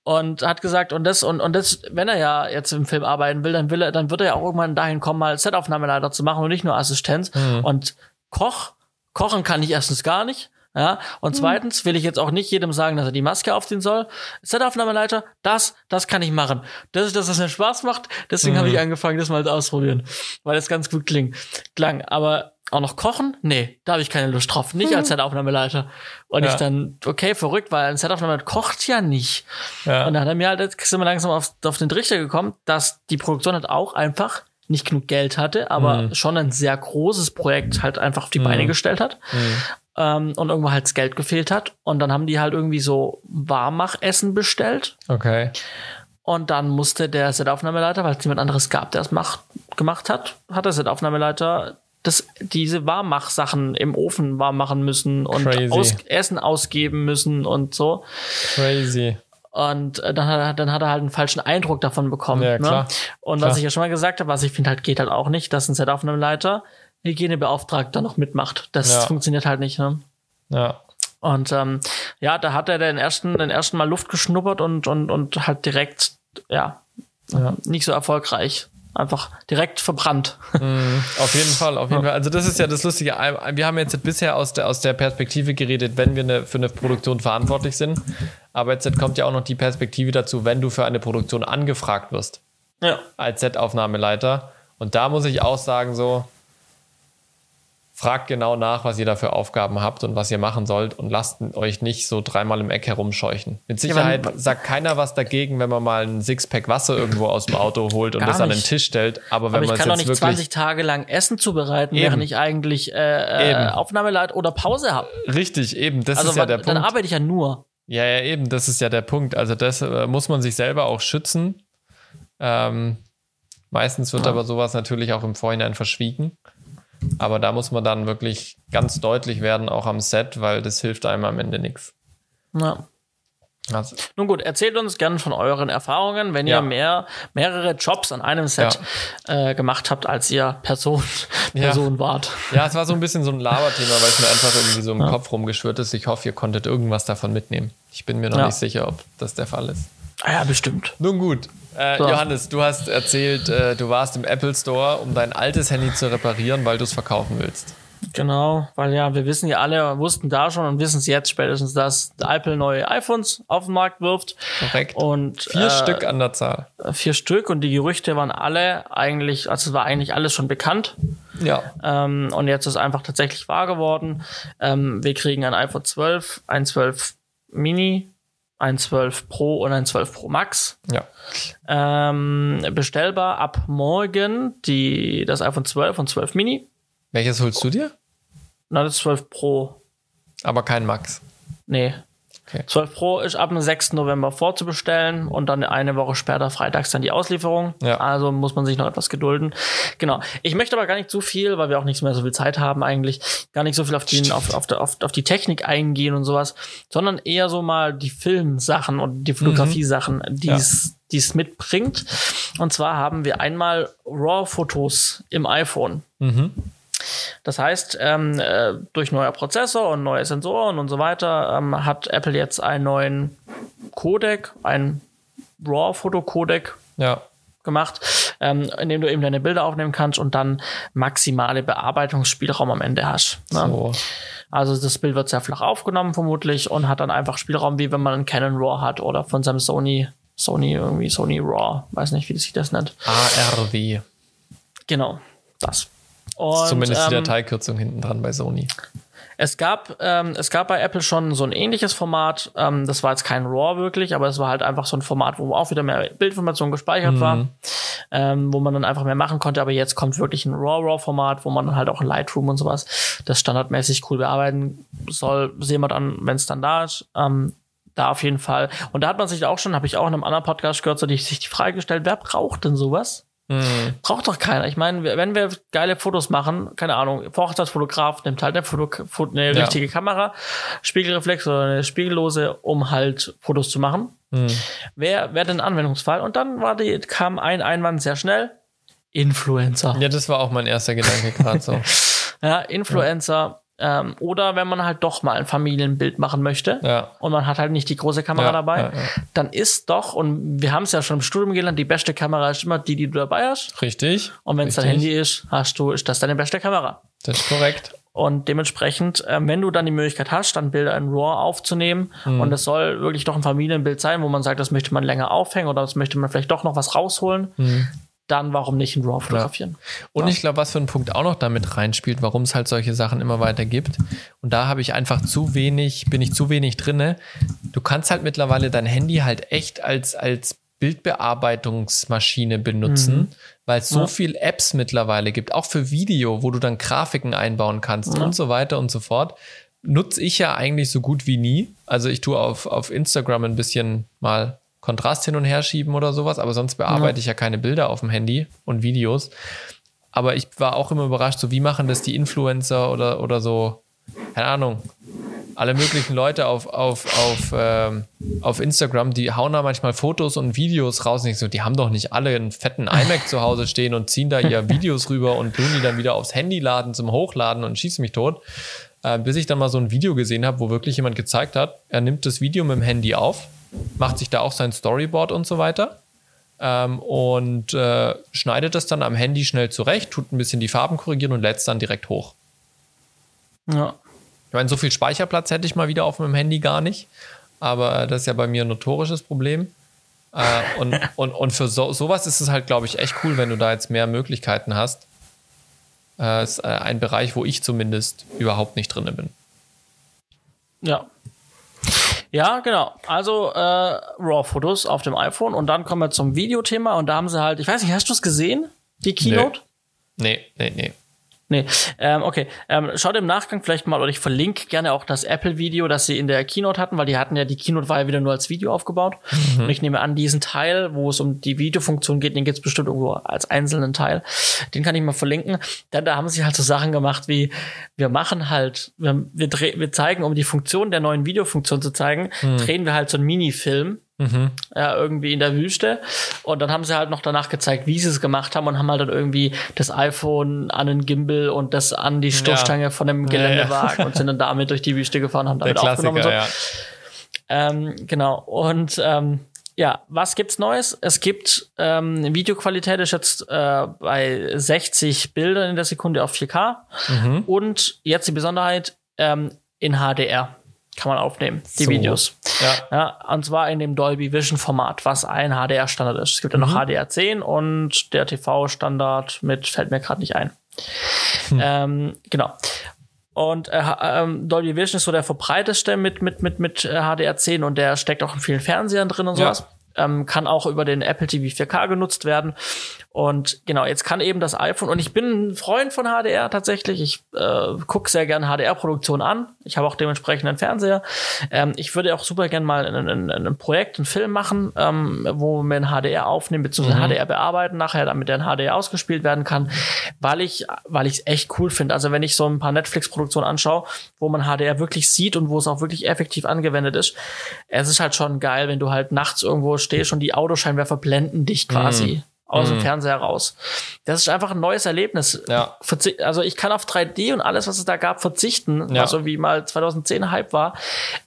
Und hat gesagt, und das, und, und das, wenn er ja jetzt im Film arbeiten will, dann will er, dann wird er ja auch irgendwann dahin kommen, mal Setaufnahmeleiter zu machen und nicht nur Assistenz. Mhm. Und Koch, kochen kann ich erstens gar nicht. Ja, und mhm. zweitens will ich jetzt auch nicht jedem sagen, dass er die Maske aufziehen soll. Setaufnahmeleiter, das, das kann ich machen. Das ist das, was mir Spaß macht. Deswegen mhm. habe ich angefangen, das mal ausprobieren, weil das ganz gut klingt, klang. Aber auch noch kochen? Nee, da habe ich keine Lust drauf. Nicht als *laughs* Setaufnahmeleiter. Und Ja. ich dann, okay, verrückt, weil ein Setaufnahmeleiter kocht ja nicht. Ja. Und dann hat er mir halt, jetzt sind wir langsam auf, auf den Trichter gekommen, dass die Produktion halt auch einfach nicht genug Geld hatte, aber Mhm. schon ein sehr großes Projekt halt einfach auf die Beine gestellt hat. Ähm, und irgendwo halt das Geld gefehlt hat. Und dann haben die halt irgendwie so Warmmachessen bestellt. Okay. Und dann musste der Setaufnahmeleiter, weil es niemand anderes gab, der es macht, gemacht hat, hat der Setaufnahmeleiter das, diese Warmmachsachen im Ofen warm machen müssen und aus, Essen ausgeben müssen und so. Crazy. Und äh, dann hat, er, dann hat er halt einen falschen Eindruck davon bekommen. Ja, klar. Ne? Und Klar. was ich ja schon mal gesagt habe, was ich finde halt geht halt auch nicht, dass ein Setaufnahmeleiter Hygienebeauftragter noch mitmacht. Das Ja. funktioniert halt nicht. Ne? Ja. Und ähm, ja, da hat er den ersten, den ersten Mal Luft geschnuppert und, und, und halt direkt, ja, Ja. nicht so erfolgreich. Einfach direkt verbrannt. Mhm. Auf jeden Fall, auf jeden Fall. Also das ist ja das Lustige. Wir haben jetzt bisher aus der, aus der Perspektive geredet, wenn wir eine, für eine Produktion verantwortlich sind. Aber jetzt kommt ja auch noch die Perspektive dazu, wenn du für eine Produktion angefragt wirst ja. als Set-Aufnahmeleiter. Und da muss ich auch sagen, so, fragt genau nach, was ihr da für Aufgaben habt und was ihr machen sollt und lasst euch nicht so dreimal im Eck herumscheuchen. Mit Sicherheit weil- sagt keiner was dagegen, wenn man mal ein Sixpack Wasser irgendwo aus dem Auto holt und das an den nicht. Tisch stellt. Aber wenn ich man es kann doch nicht wirklich 20 Tage lang Essen zubereiten, Eben. während ich eigentlich äh, äh, Aufnahmeleit oder Pause habe. richtig eben, das Also ist ja der dann Punkt. arbeite ich ja nur. Ja, ja, eben, das ist ja der Punkt. Also das äh, muss man sich selber auch schützen. Ähm, meistens wird aber sowas natürlich auch im Vorhinein verschwiegen. Aber da muss man dann wirklich ganz deutlich werden, auch am Set, weil das hilft einem am Ende nichts. Ja. Also, Nun gut, erzählt uns gerne von euren Erfahrungen, wenn Ja. ihr mehr, mehrere Jobs an einem Set äh, gemacht habt, als ihr Person, *laughs* Ja. Person wart. ja, es war so ein bisschen so ein Laberthema, weil es mir einfach irgendwie so im Kopf rumgeschwirrt ist. Ich hoffe, ihr konntet irgendwas davon mitnehmen. Ich bin mir noch Ja. nicht sicher, ob das der Fall ist. Ah ja, bestimmt. Nun gut. Äh, So. Johannes, du hast erzählt, äh, du warst im Apple Store, um dein altes Handy zu reparieren, weil du es verkaufen willst. Genau, weil ja, wir wissen ja alle, wussten da schon und wissen es jetzt spätestens, dass Apple neue iPhones auf den Markt wirft. Korrekt. Und Vier äh, Stück an der Zahl. vier Stück und die Gerüchte waren alle eigentlich, also es war eigentlich alles schon bekannt. Ja. Ähm, und jetzt ist einfach tatsächlich wahr geworden. Ähm, wir kriegen ein iPhone 12, ein 12 Mini, ein 12 Pro und ein 12 Pro Max. Ja. Ähm, bestellbar ab morgen die, das iPhone 12 und 12 Mini. Welches holst du dir? Na, das 12 Pro. Aber kein Max. Nee. Okay. 12 Pro ist ab dem 6. November vorzubestellen und dann eine Woche später freitags dann die Auslieferung. Ja. Also muss man sich noch etwas gedulden. Genau. Ich möchte aber gar nicht zu viel, weil wir auch nicht mehr so viel Zeit haben eigentlich, gar nicht so viel auf die, auf, auf, auf, auf die Technik eingehen und sowas, sondern eher so mal die Filmsachen und die Fotografie-Sachen, die Ja. es die es mitbringt. Und zwar haben wir einmal RAW-Fotos im iPhone. Mhm. Das heißt, ähm, äh, durch neuer Prozessor und neue Sensoren und so weiter ähm, hat Apple jetzt einen neuen Codec, einen RAW-Foto-Codec Ja. gemacht, ähm, in dem du eben deine Bilder aufnehmen kannst und dann maximale Bearbeitungsspielraum am Ende hast. Ne? So. Also das Bild wird sehr flach aufgenommen vermutlich und hat dann einfach Spielraum, wie wenn man einen Canon RAW hat oder von seinem Sony, Sony irgendwie Sony RAW, weiß nicht, wie sich das nennt. ARW. Genau, das. Und, zumindest die ähm, Dateikürzung hinten dran bei Sony. Es gab, ähm, es gab bei Apple schon so ein ähnliches Format. Ähm, das war jetzt kein RAW wirklich, aber es war halt einfach so ein Format, wo auch wieder mehr Bildinformation gespeichert war, ähm, wo man dann einfach mehr machen konnte. Aber jetzt kommt wirklich ein RAW-RAW-Format, wo man dann halt auch in Lightroom und sowas das standardmäßig cool bearbeiten soll. Sehen wir dann, wenn es dann da ist. Ähm, da auf jeden Fall. Und da hat man sich auch schon, habe ich auch in einem anderen Podcast gehört, so die, sich die Frage gestellt, wer braucht denn sowas? Mhm. Braucht doch keiner. Ich meine, wenn wir geile Fotos machen, keine Ahnung, Hochzeitsfotograf nimmt halt eine, Foto, Fo- eine Ja. richtige Kamera, Spiegelreflex oder eine spiegellose, um halt Fotos zu machen. Mhm. Wer wäre denn Anwendungsfall? Und dann war die, kam ein Einwand sehr schnell. Influencer. Ja, das war auch mein erster Gedanke gerade so. *laughs* Ja, Influencer. Ähm, oder wenn man halt doch mal ein Familienbild machen möchte Ja. und man hat halt nicht die große Kamera Ja, dabei, ja, dann ist doch, und wir haben es ja schon im Studium gelernt, die beste Kamera ist immer die, die du dabei hast. Richtig. Und wenn es dein. Handy ist, hast du, ist das deine beste Kamera. Das ist korrekt. Und dementsprechend, ähm, wenn du dann die Möglichkeit hast, dann Bilder in RAW aufzunehmen Mhm. und das soll wirklich doch ein Familienbild sein, wo man sagt, das möchte man länger aufhängen oder das möchte man vielleicht doch noch was rausholen, Mhm. Dann warum nicht in RAW fotografieren? Ja. Und ja. ich glaube, was für ein Punkt auch noch damit reinspielt, warum es halt solche Sachen immer weiter gibt. Und da habe ich einfach zu wenig, bin ich zu wenig drinne. Du kannst halt mittlerweile dein Handy halt echt als, als Bildbearbeitungsmaschine benutzen, mhm. weil es so ja. viel Apps mittlerweile gibt, auch für Video, wo du dann Grafiken einbauen kannst ja. und so weiter und so fort. Nutze ich ja eigentlich so gut wie nie. Also ich tue auf, auf Instagram ein bisschen mal Kontrast hin und her schieben oder sowas, aber sonst bearbeite ja. ich ja keine Bilder auf dem Handy und Videos. Aber ich war auch immer überrascht, so wie machen das die Influencer oder, oder so, keine Ahnung, alle möglichen Leute auf, auf, auf, ähm, auf Instagram, die hauen da manchmal Fotos und Videos raus. Und ich so, die haben doch nicht alle einen fetten iMac zu Hause stehen und ziehen da ihr *laughs* Videos rüber und tun die dann wieder aufs Handy laden zum Hochladen und schießen mich tot. Äh, bis ich dann mal so ein Video gesehen habe, wo wirklich jemand gezeigt hat, er nimmt das Video mit dem Handy auf, macht sich da auch sein Storyboard und so weiter. Ähm, und äh, schneidet das dann am Handy schnell zurecht, tut ein bisschen die Farben korrigieren und lädt es dann direkt hoch. Ja. Ich meine, so viel Speicherplatz hätte ich mal wieder auf meinem Handy gar nicht. Aber das ist ja bei mir ein notorisches Problem. Äh, und, *laughs* und, und für so, sowas ist es halt, glaube ich, echt cool, wenn du da jetzt mehr Möglichkeiten hast. Äh, ist äh, ein Bereich, wo ich zumindest überhaupt nicht drin bin. Ja. Ja, genau. Also äh, RAW-Fotos auf dem iPhone und dann kommen wir zum Videothema und da haben sie halt, ich weiß nicht, hast du es gesehen? Die Keynote? Nee, nee, nee. Nee, ähm, okay. Ähm, schaut im Nachgang vielleicht mal, oder ich verlinke gerne auch das Apple-Video, das sie in der Keynote hatten, weil die hatten ja, die Keynote war ja wieder nur als Video aufgebaut. Mhm. Und ich nehme an, diesen Teil, wo es um die Videofunktion geht, den gibt's bestimmt irgendwo als einzelnen Teil. Den kann ich mal verlinken. Denn da haben sie halt so Sachen gemacht wie, wir machen halt, wir, wir, wir zeigen, um die Funktion der neuen Videofunktion zu zeigen, mhm. drehen wir halt so einen Minifilm Mhm. Ja, irgendwie in der Wüste. Und dann haben sie halt noch danach gezeigt, wie sie es gemacht haben und haben halt dann irgendwie das iPhone an den Gimbal und das an die Stoßstange ja. von dem Geländewagen ja, ja. und sind dann damit durch die Wüste gefahren, haben damit aufgenommen. So. Ähm, genau. Und ähm, ja, was gibt's Neues? Es gibt ähm, Videoqualität ist jetzt äh, bei 60 Bildern in der Sekunde auf 4K mhm. und jetzt die Besonderheit ähm, in HDR kann man aufnehmen, die so. Videos. Ja. ja. Und zwar in dem Dolby Vision Format, was ein HDR-Standard ist. Es gibt ja noch mhm. HDR10 und der TV-Standard mit, fällt mir gerade nicht ein. Hm. Ähm, genau. Und äh, ähm, Dolby Vision ist so der verbreiteste mit, mit, mit, mit HDR10 und der steckt auch in vielen Fernsehern drin und sowas. Ja. Ähm, kann auch über den Apple TV 4K genutzt werden. Und genau, jetzt kann eben das iPhone, und ich bin ein Freund von HDR tatsächlich. Ich äh, gucke sehr gerne HDR-Produktion an. Ich habe auch dementsprechend einen Fernseher. Ähm, ich würde auch super gerne mal ein, ein, ein Projekt, einen Film machen, ähm, wo wir ein HDR aufnehmen, beziehungsweise mhm. HDR bearbeiten, nachher damit der in HDR ausgespielt werden kann, weil ich, weil ich es echt cool finde. Also wenn ich so ein paar Netflix-Produktionen anschaue, wo man HDR wirklich sieht und wo es auch wirklich effektiv angewendet ist, es ist halt schon geil, wenn du halt nachts irgendwo stehst und die Autoscheinwerfer blenden dich quasi. Mhm aus dem mhm. Fernseher raus. Das ist einfach ein neues Erlebnis. Ja. Also ich kann auf 3D und alles, was es da gab, verzichten, ja. also wie mal 2010 Hype war.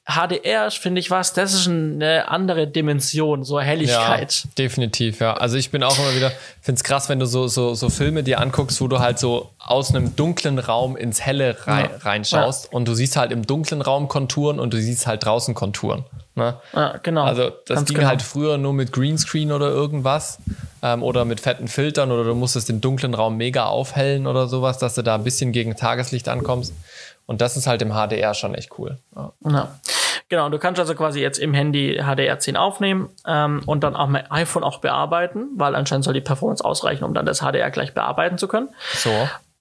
HDR, finde ich was, das ist eine andere Dimension, so Helligkeit. Ja, definitiv, ja. Also ich bin auch immer wieder, finde es krass, wenn du so, so, so Filme dir anguckst, wo du halt so aus einem dunklen Raum ins Helle rein, ja. reinschaust und du siehst halt im dunklen Raum Konturen und du siehst halt draußen Konturen. Ne? Ja, genau. Also das Ganz ging genau. halt früher nur mit Greenscreen oder irgendwas ähm, oder mit fetten Filtern oder du musstest den dunklen Raum mega aufhellen oder sowas, dass du da ein bisschen gegen Tageslicht ankommst. Und das ist halt im HDR schon echt cool. Ja. ja. Genau, du kannst also quasi jetzt im Handy HDR10 aufnehmen ähm, und dann auch mit iPhone auch bearbeiten, weil anscheinend soll die Performance ausreichen, um dann das HDR gleich bearbeiten zu können. So.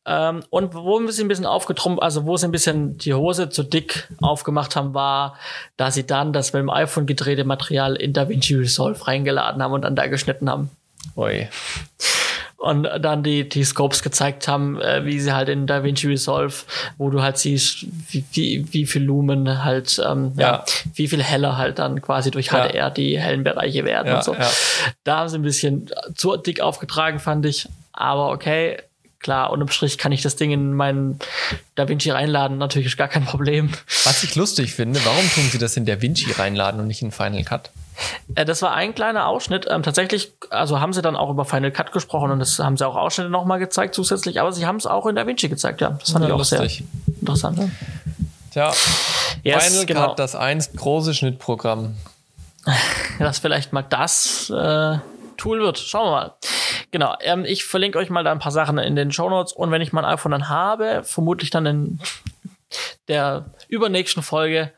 Ähm, und wo sie ein bisschen aufgetrumpft, also wo sie ein bisschen die Hose zu dick aufgemacht haben, war, da sie dann das mit dem iPhone gedrehte Material in DaVinci Resolve reingeladen haben und dann da geschnitten haben. Ui. Und dann die, die Scopes gezeigt haben, äh, wie sie halt in DaVinci Resolve, wo du halt siehst, wie, wie, wie viel Lumen halt, ähm, ja. ja. wie viel heller halt dann quasi durch HDR ja. die hellen Bereiche werden ja, und so. Da haben sie ein bisschen zu dick aufgetragen, fand ich. Aber okay, klar, unterm Strich kann ich das Ding in meinen DaVinci reinladen, natürlich ist gar kein Problem. Was ich lustig finde, warum tun sie das in DaVinci reinladen und nicht in Final Cut? Äh, das war ein kleiner Ausschnitt. Ähm, tatsächlich, also haben sie dann auch über Final Cut gesprochen und das haben sie auch Ausschnitte nochmal gezeigt zusätzlich, aber sie haben es auch in DaVinci gezeigt, ja. Das fand ja, ich auch lustig. sehr interessant. Ja. Tja, yes, Final genau. Cut, das einst große Schnittprogramm. *laughs* Das vielleicht mal das äh, Tool wird. Schauen wir mal. genau. Ähm, ich verlinke euch mal da ein paar Sachen in den Show Notes und wenn ich mein iPhone dann habe, vermutlich dann in der übernächsten Folge,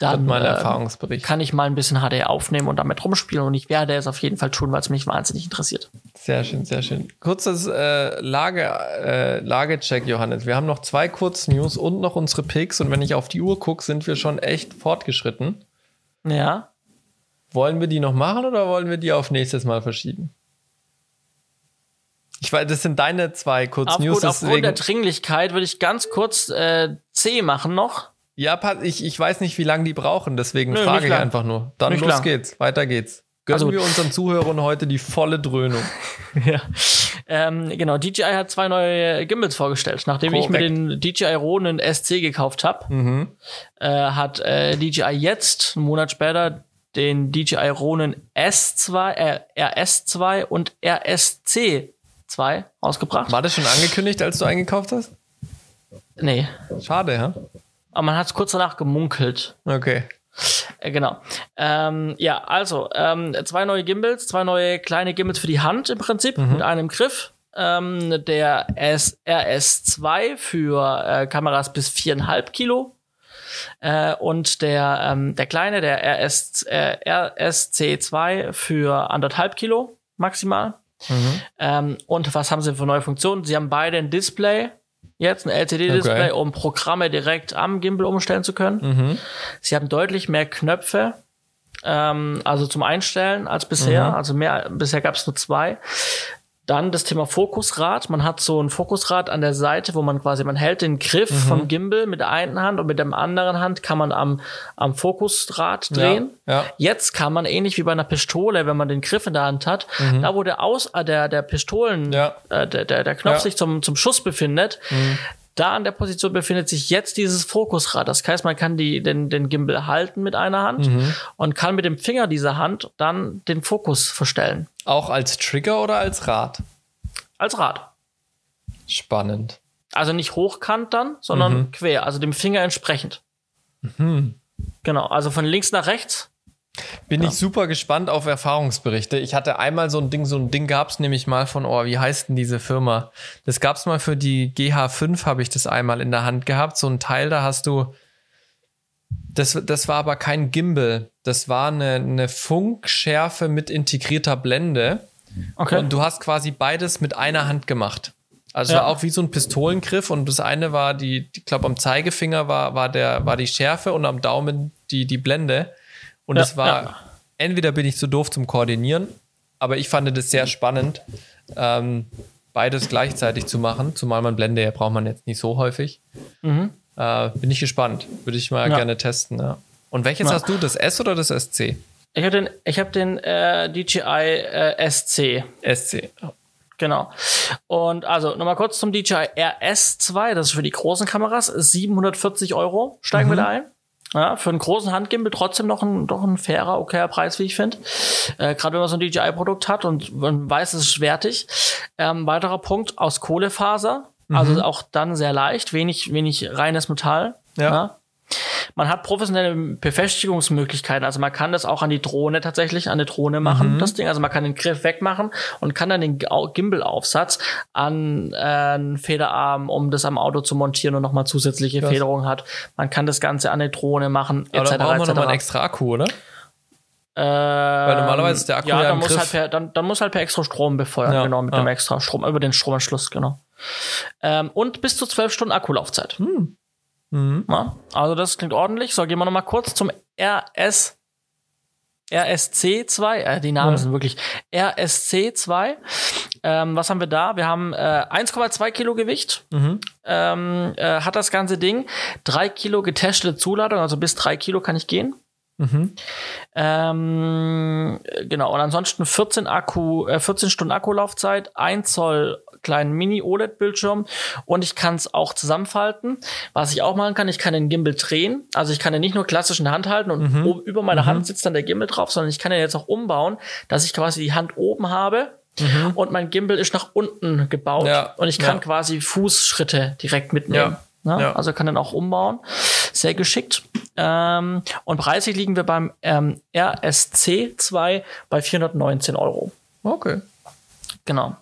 dann mein äh, kann ich mal ein bisschen HD aufnehmen und damit rumspielen und ich werde es auf jeden Fall tun, weil es mich wahnsinnig interessiert. Sehr schön, sehr schön. Kurzes äh, Lage, äh, Lagecheck, Johannes. Wir haben noch zwei Kurznews und noch unsere Picks und wenn ich auf die Uhr gucke, sind wir schon echt fortgeschritten. Ja. Wollen wir die noch machen oder wollen wir die auf nächstes Mal verschieben? Ich weiß, das sind deine zwei Kurznews. Aufgrund, aufgrund der Dringlichkeit würde ich ganz kurz äh, C machen noch. Ja, ich, ich weiß nicht, wie lange die brauchen, deswegen Nö, frage ich lang. einfach nur. Dann Nicht los lang. geht's, weiter geht's. Gönnen Also- wir unseren Zuhörern heute die volle Dröhnung. *laughs* Ja. Ähm, genau, DJI hat zwei neue Gimbals vorgestellt. Nachdem ich mir Korrekt. den DJI Ronin SC gekauft habe, Mhm. äh, hat äh, DJI jetzt, einen Monat später, den DJI Ronin S2, äh, RS2 und RSC2 ausgebracht. War das schon angekündigt, als du eingekauft hast? Nee, Schade, ja? aber man hat es kurz danach gemunkelt. Okay. Äh, genau. Ähm, ja, also ähm, zwei neue Gimbals, zwei neue kleine Gimbals für die Hand im Prinzip mit einem Griff. Ähm, der S RS2 für äh, Kameras bis viereinhalb Kilo. Äh, und der, ähm, der kleine, der RS, äh, RSC2 für anderthalb Kilo maximal. Ähm, und was haben sie für neue Funktionen? Sie haben beide ein Display, jetzt ein LCD-Display, Okay. um Programme direkt am Gimbal umstellen zu können. Mhm. Sie haben deutlich mehr Knöpfe, ähm, also zum Einstellen als bisher. Also mehr, bisher gab es nur zwei. Dann das Thema Fokusrad. Man hat so ein Fokusrad an der Seite, wo man quasi, man hält den Griff vom Gimbal mit der einen Hand und mit der anderen Hand kann man am, am Fokusrad drehen. Ja, ja. Jetzt kann man ähnlich wie bei einer Pistole, wenn man den Griff in der Hand hat, da wo der Aus, äh, der, der Pistolen, Ja. äh, der, der, der Knopf sich zum, zum Schuss befindet, da an der Position befindet sich jetzt dieses Fokusrad. Das heißt, man kann die, den, den Gimbal halten mit einer Hand und kann mit dem Finger dieser Hand dann den Fokus verstellen. Auch als Trigger oder als Rad? Als Rad. Spannend. Also nicht hochkant dann, sondern quer, also dem Finger entsprechend. Genau, also von links nach rechts. Bin ich super gespannt auf Erfahrungsberichte. Ich hatte einmal so ein Ding, so ein Ding gab's nämlich mal von, oh, wie heißt denn diese Firma? Das gab's mal für die GH5, habe ich das einmal in der Hand gehabt. So ein Teil, da hast du, das, das war aber kein Gimbal. Das war eine, eine Funkschärfe mit integrierter Blende. Okay. Und du hast quasi beides mit einer Hand gemacht. Also es Ja. war auch wie so ein Pistolengriff und das eine war die, ich glaube am Zeigefinger war, war der, war die Schärfe und am Daumen die, die Blende. Und Ja, es war, ja. entweder bin ich zu doof zum Koordinieren, aber ich fand das sehr spannend, ähm, beides gleichzeitig zu machen, zumal man Blende ja braucht man jetzt nicht so häufig. Äh, bin ich gespannt. Würde ich mal Mhm. Ja. gerne testen, ja. Und welches hast du, das S oder das SC? Ich habe den, ich hab den äh, DJI äh, SC. SC. Genau. Und also nochmal kurz zum DJI RS2, das ist für die großen Kameras, 740 Euro steigen wir da ein. Ja, für einen großen Handgimbal trotzdem noch ein, doch ein fairer, okayer Preis, wie ich finde. Äh, Gerade wenn man so ein DJI-Produkt hat und man weiß, es ist wertig. Ähm, weiterer Punkt aus Kohlefaser, also auch dann sehr leicht, wenig, wenig reines Metall. Ja. Man hat professionelle Befestigungsmöglichkeiten. Also man kann das auch an die Drohne tatsächlich, an die Drohne machen, das Ding. Also man kann den Griff wegmachen und kann dann den Gimbal-Aufsatz an äh, einen Federarm, um das am Auto zu montieren und nochmal zusätzliche Krass. Federung hat. Man kann das Ganze an die Drohne machen, Aber etc. da brauchen wir nochmal einen extra Akku, oder? Weil normalerweise ist der Akku ja dann im muss halt per, dann, dann muss halt per extra Strom befeuern, Ja, genau, mit ja. dem extra Strom, über den Stromanschluss, genau. Ähm, und bis zu 12 Stunden Akkulaufzeit. Hm. Mhm. Ja, also das klingt ordentlich. So, gehen wir nochmal kurz zum RS RSC2, äh, die Namen Ja. sind wirklich RSC2. Ähm, was haben wir da? Wir haben äh, 1,2 Kilo Gewicht. Mhm. Ähm, äh, hat das ganze Ding. Drei Kilo getestete Zuladung, also bis drei Kilo kann ich gehen. Mhm. Ähm, äh, genau, und ansonsten 14 Akku, äh, 14 Stunden Akkulaufzeit, 1 Zoll kleinen Mini-OLED-Bildschirm und ich kann es auch zusammenfalten. Was ich auch machen kann, ich kann den Gimbal drehen. Also ich kann den nicht nur klassisch in der Hand halten und oben über meiner Hand sitzt dann der Gimbal drauf, sondern ich kann den jetzt auch umbauen, dass ich quasi die Hand oben habe und mein Gimbal ist nach unten gebaut Ja, und ich kann ja. quasi Fußschritte direkt mitnehmen. Ja, Ne? ja. Also kann den auch umbauen. Sehr geschickt. Ähm, und preislich liegen wir beim ähm, RSC2 bei 419 Euro. Okay. Genau.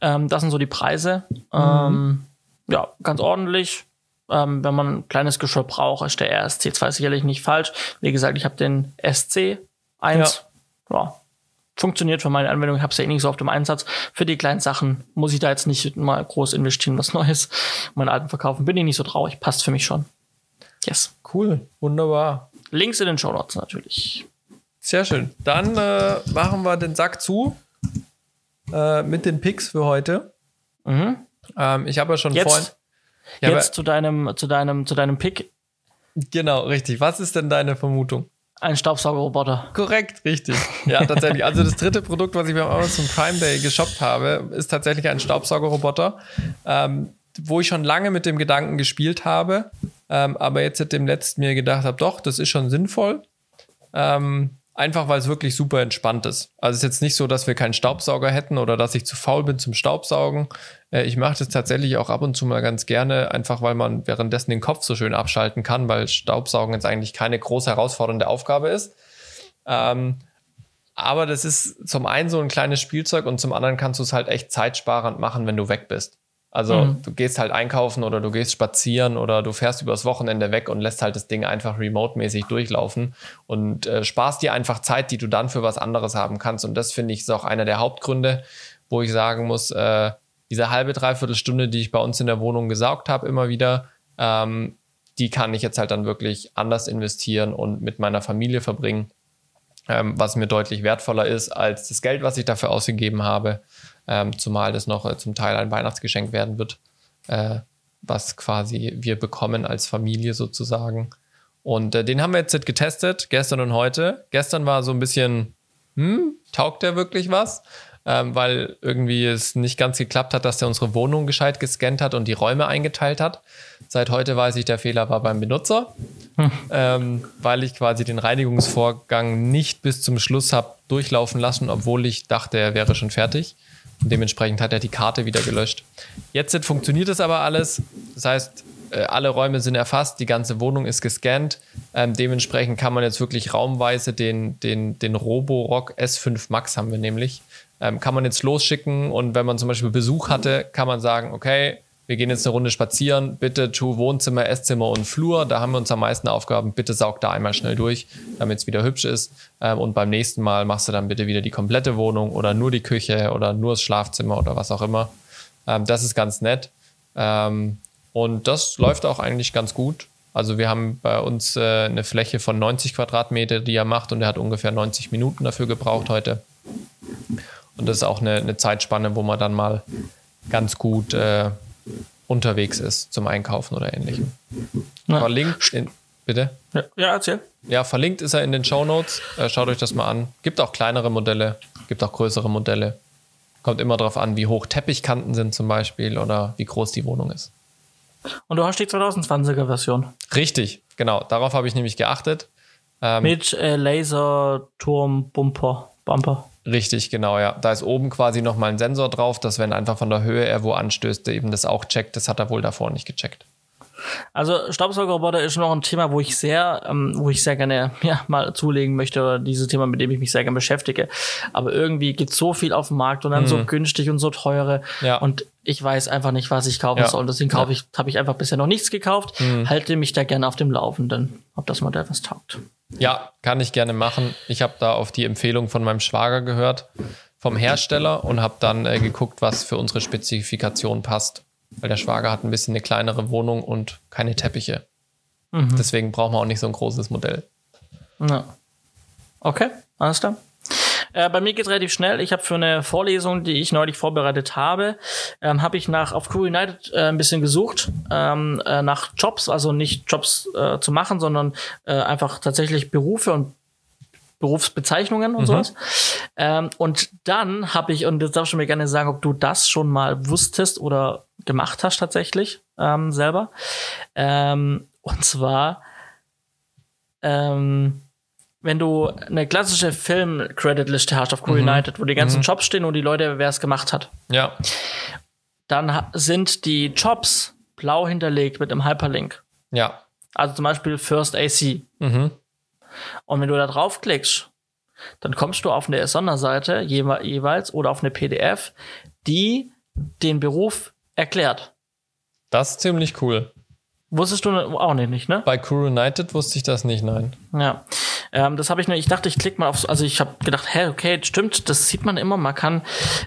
Ähm, das sind so die Preise. Ähm, ja, ganz ordentlich. Ähm, wenn man ein kleines Geschirr braucht, ist der RSC2 sicherlich nicht falsch. Wie gesagt, ich habe den SC1. Ja. Funktioniert für meine Anwendung. Ich habe es ja eh nicht so auf dem Einsatz. Für die kleinen Sachen muss ich da jetzt nicht mal groß investieren, was *laughs* Neues. Meinen alten verkaufen bin ich nicht so traurig. Passt für mich schon. Yes. Cool, wunderbar. Links in den Show Notes natürlich. Sehr schön. Dann äh, machen wir den Sack zu äh, mit den Picks für heute. Mhm. Ähm, ich habe ja schon Jetzt, vorhin. Ja, jetzt zu deinem, zu deinem, zu deinem Pick. genau, richtig. Was ist denn deine Vermutung? Ein Staubsaugerroboter. Korrekt, richtig. Ja, tatsächlich. Also das dritte Produkt, was ich beim Amazon Prime Day geshoppt habe, ist tatsächlich ein Staubsaugerroboter, ähm, wo ich schon lange mit dem Gedanken gespielt habe, ähm, aber jetzt seit dem letzten mir gedacht habe, doch, das ist schon sinnvoll. Ähm, einfach weil es wirklich super entspannt ist. Also es ist jetzt nicht so, dass wir keinen Staubsauger hätten oder dass ich zu faul bin zum Staubsaugen. Äh, ich mache das tatsächlich auch ab und zu mal ganz gerne, einfach weil man währenddessen den Kopf so schön abschalten kann, weil Staubsaugen jetzt eigentlich keine groß herausfordernde Aufgabe ist. Ähm, aber das ist zum einen so ein kleines Spielzeug und zum anderen kannst du es halt echt zeitsparend machen, wenn du weg bist. Also Mhm. du gehst halt einkaufen oder du gehst spazieren oder du fährst übers Wochenende weg und lässt halt das Ding einfach remote-mäßig durchlaufen und äh, sparst dir einfach Zeit, die du dann für was anderes haben kannst. Und das finde ich ist auch einer der Hauptgründe, wo ich sagen muss, äh, diese halbe, dreiviertel Stunde, die ich bei uns in der Wohnung gesaugt habe, immer wieder, ähm, die kann ich jetzt halt dann wirklich anders investieren und mit meiner Familie verbringen ähm, was mir deutlich wertvoller ist als das Geld, was ich dafür ausgegeben habe, ähm, zumal das noch äh, zum Teil ein Weihnachtsgeschenk werden wird, äh, was quasi wir bekommen als Familie sozusagen. Und äh, den haben wir jetzt getestet, gestern und heute. Gestern war so ein bisschen, hm, taugt der wirklich was? Ähm, weil irgendwie es nicht ganz geklappt hat, dass der unsere Wohnung gescheit gescannt hat und die Räume eingeteilt hat. Seit heute weiß ich, der Fehler war beim Benutzer, ähm, weil ich quasi den Reinigungsvorgang nicht bis zum Schluss habe durchlaufen lassen, obwohl ich dachte, er wäre schon fertig. Dementsprechend hat er die Karte wieder gelöscht. Jetzt funktioniert es aber alles. Das heißt, äh, alle Räume sind erfasst, die ganze Wohnung ist gescannt. Ähm, dementsprechend kann man jetzt wirklich raumweise den, den, den Roborock S5 Max haben wir nämlich. Ähm, kann man jetzt losschicken und wenn man zum Beispiel Besuch hatte, kann man sagen, okay, wir gehen jetzt eine Runde spazieren, bitte tu Wohnzimmer, Esszimmer und Flur, da haben wir uns am meisten Aufgaben, bitte saug da einmal schnell durch, damit es wieder hübsch ist. Ähm, und beim nächsten Mal machst du dann bitte wieder die komplette Wohnung oder nur die Küche oder nur das Schlafzimmer oder was auch immer. Ähm, das ist ganz nett. Ähm, und das läuft auch eigentlich ganz gut. Also wir haben bei uns äh, eine Fläche von 90 Quadratmeter, die er macht und er hat ungefähr 90 Minuten dafür gebraucht heute. Und das ist auch eine, eine Zeitspanne, wo man dann mal ganz gut äh, unterwegs ist zum Einkaufen oder ähnlichem. Ja. Verlinkt in, bitte? Ja, ja erzähl. Ja, verlinkt ist er in den Show Notes. Äh, schaut euch das mal an. Gibt auch kleinere Modelle, gibt auch größere Modelle. Kommt immer darauf an, wie hoch Teppichkanten sind zum Beispiel oder wie groß die Wohnung ist. Und du hast die 2020er Version. Richtig, genau. Darauf habe ich nämlich geachtet. Ähm, Mit äh, Laserturm Bumper. Bumper. Richtig, genau, ja. Da ist oben quasi nochmal ein Sensor drauf, dass wenn einfach von der Höhe er wo anstößt, eben das auch checkt. Das hat er wohl davor nicht gecheckt. Also Staubsaugerroboter ist noch ein Thema, wo ich sehr, ähm, wo ich sehr gerne ja, mal zulegen möchte, oder dieses Thema, mit dem ich mich sehr gerne beschäftige. Aber irgendwie gibt so viel auf dem Markt und dann so günstig und so teure. Mhm. Ja. Und ich weiß einfach nicht, was ich kaufen Ja. soll. Deswegen kaufe ich, habe ich einfach bisher noch nichts gekauft. Halte mich da gerne auf dem Laufenden, ob das Modell was taugt. Ja, kann ich gerne machen. Ich habe da auf die Empfehlung von meinem Schwager gehört, vom Hersteller, und habe dann äh, geguckt, was für unsere Spezifikation passt. Weil der Schwager hat ein bisschen eine kleinere Wohnung und keine Teppiche. Deswegen brauchen wir auch nicht so ein großes Modell. Ja. Okay, alles klar. Äh, bei mir geht's relativ schnell. Ich habe für eine Vorlesung, die ich neulich vorbereitet habe, ähm, habe ich nach auf Crew United äh, ein bisschen gesucht ähm, äh, nach Jobs, also nicht Jobs äh, zu machen, sondern äh, einfach tatsächlich Berufe und Berufsbezeichnungen und sowas. Ähm, und dann habe ich, und jetzt darfst du mir gerne sagen, ob du das schon mal wusstest oder gemacht hast tatsächlich ähm, selber. Ähm, und zwar ähm, wenn du eine klassische Film-Credit-Liste hast auf Cool United, wo die ganzen Jobs stehen und die Leute, wer es gemacht hat, Ja, dann sind die Jobs blau hinterlegt mit einem Hyperlink. ja. Also zum Beispiel First AC. Mhm. Und wenn du da draufklickst, dann kommst du auf eine Sonderseite jewe jeweils oder auf eine PDF, die den Beruf erklärt. Das ist ziemlich cool. Wusstest du auch nicht, nicht ne? Bei Crew United wusste ich das nicht, nein. Ja, ähm, das habe ich nur. Ich dachte, ich klicke mal auf. Also ich habe gedacht, hä, okay, stimmt, das sieht man immer. Man kann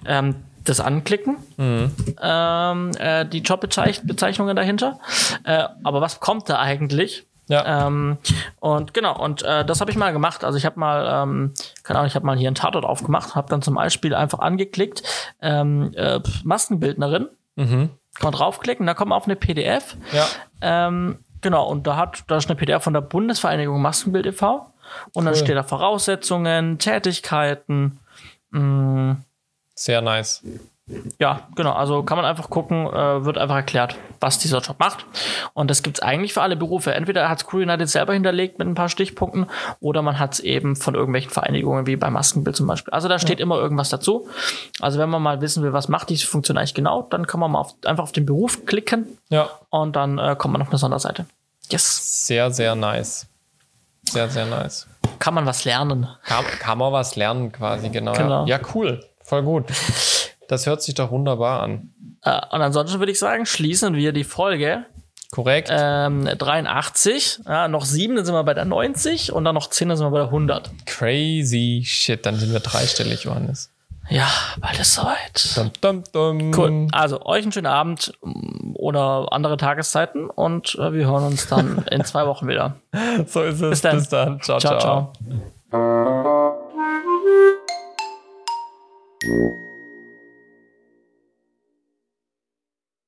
ähm, das anklicken, mhm. ähm, äh, die Jobbezeichnungen dahinter. Äh, aber was kommt da eigentlich? Ja. Ähm, und genau, und äh, das habe ich mal gemacht. Also ich habe mal, ähm, keine Ahnung, ich habe mal hier einen Tatort aufgemacht, habe dann zum Beispiel einfach angeklickt, ähm, äh, Maskenbildnerin. Mhm. Kann man draufklicken, da kommt man auf eine PDF. Ja. Ähm, genau, und da hat, da ist eine PDF von der Bundesvereinigung Maskenbild e.V. Und dann steht da Voraussetzungen, Tätigkeiten. Mh, mm. Sehr nice. Ja, genau. Also kann man einfach gucken, äh, wird einfach erklärt, was dieser Job macht. Und das gibt es eigentlich für alle Berufe. Entweder hat es Crew United selber hinterlegt mit ein paar Stichpunkten oder man hat es eben von irgendwelchen Vereinigungen wie bei Maskenbild zum Beispiel. Also da steht ja. immer irgendwas dazu. Also wenn man mal wissen will, was macht diese Funktion eigentlich genau, dann kann man mal auf, einfach auf den Beruf klicken ja. und dann äh, kommt man auf eine Sonderseite. Yes. Sehr, sehr nice. Sehr, sehr nice. Kann man was lernen. Kann, kann man was lernen quasi, genau. genau. Ja. ja, cool. Voll gut. Das hört sich doch wunderbar an. Äh, und ansonsten würde ich sagen, schließen wir die Folge. Korrekt. Ähm, 83, ja, noch 7, dann sind wir bei der 90 und dann noch 10, dann sind wir bei der 100. Crazy shit, dann sind wir dreistellig, Johannes. Ja, bald ist soweit. Dum, dum, dum. Cool. Also, euch einen schönen Abend mm, oder andere Tageszeiten und äh, wir hören uns dann in zwei Wochen wieder. *laughs* So ist es. Bis dann. Bis dann. ciao. ciao. ciao. ciao.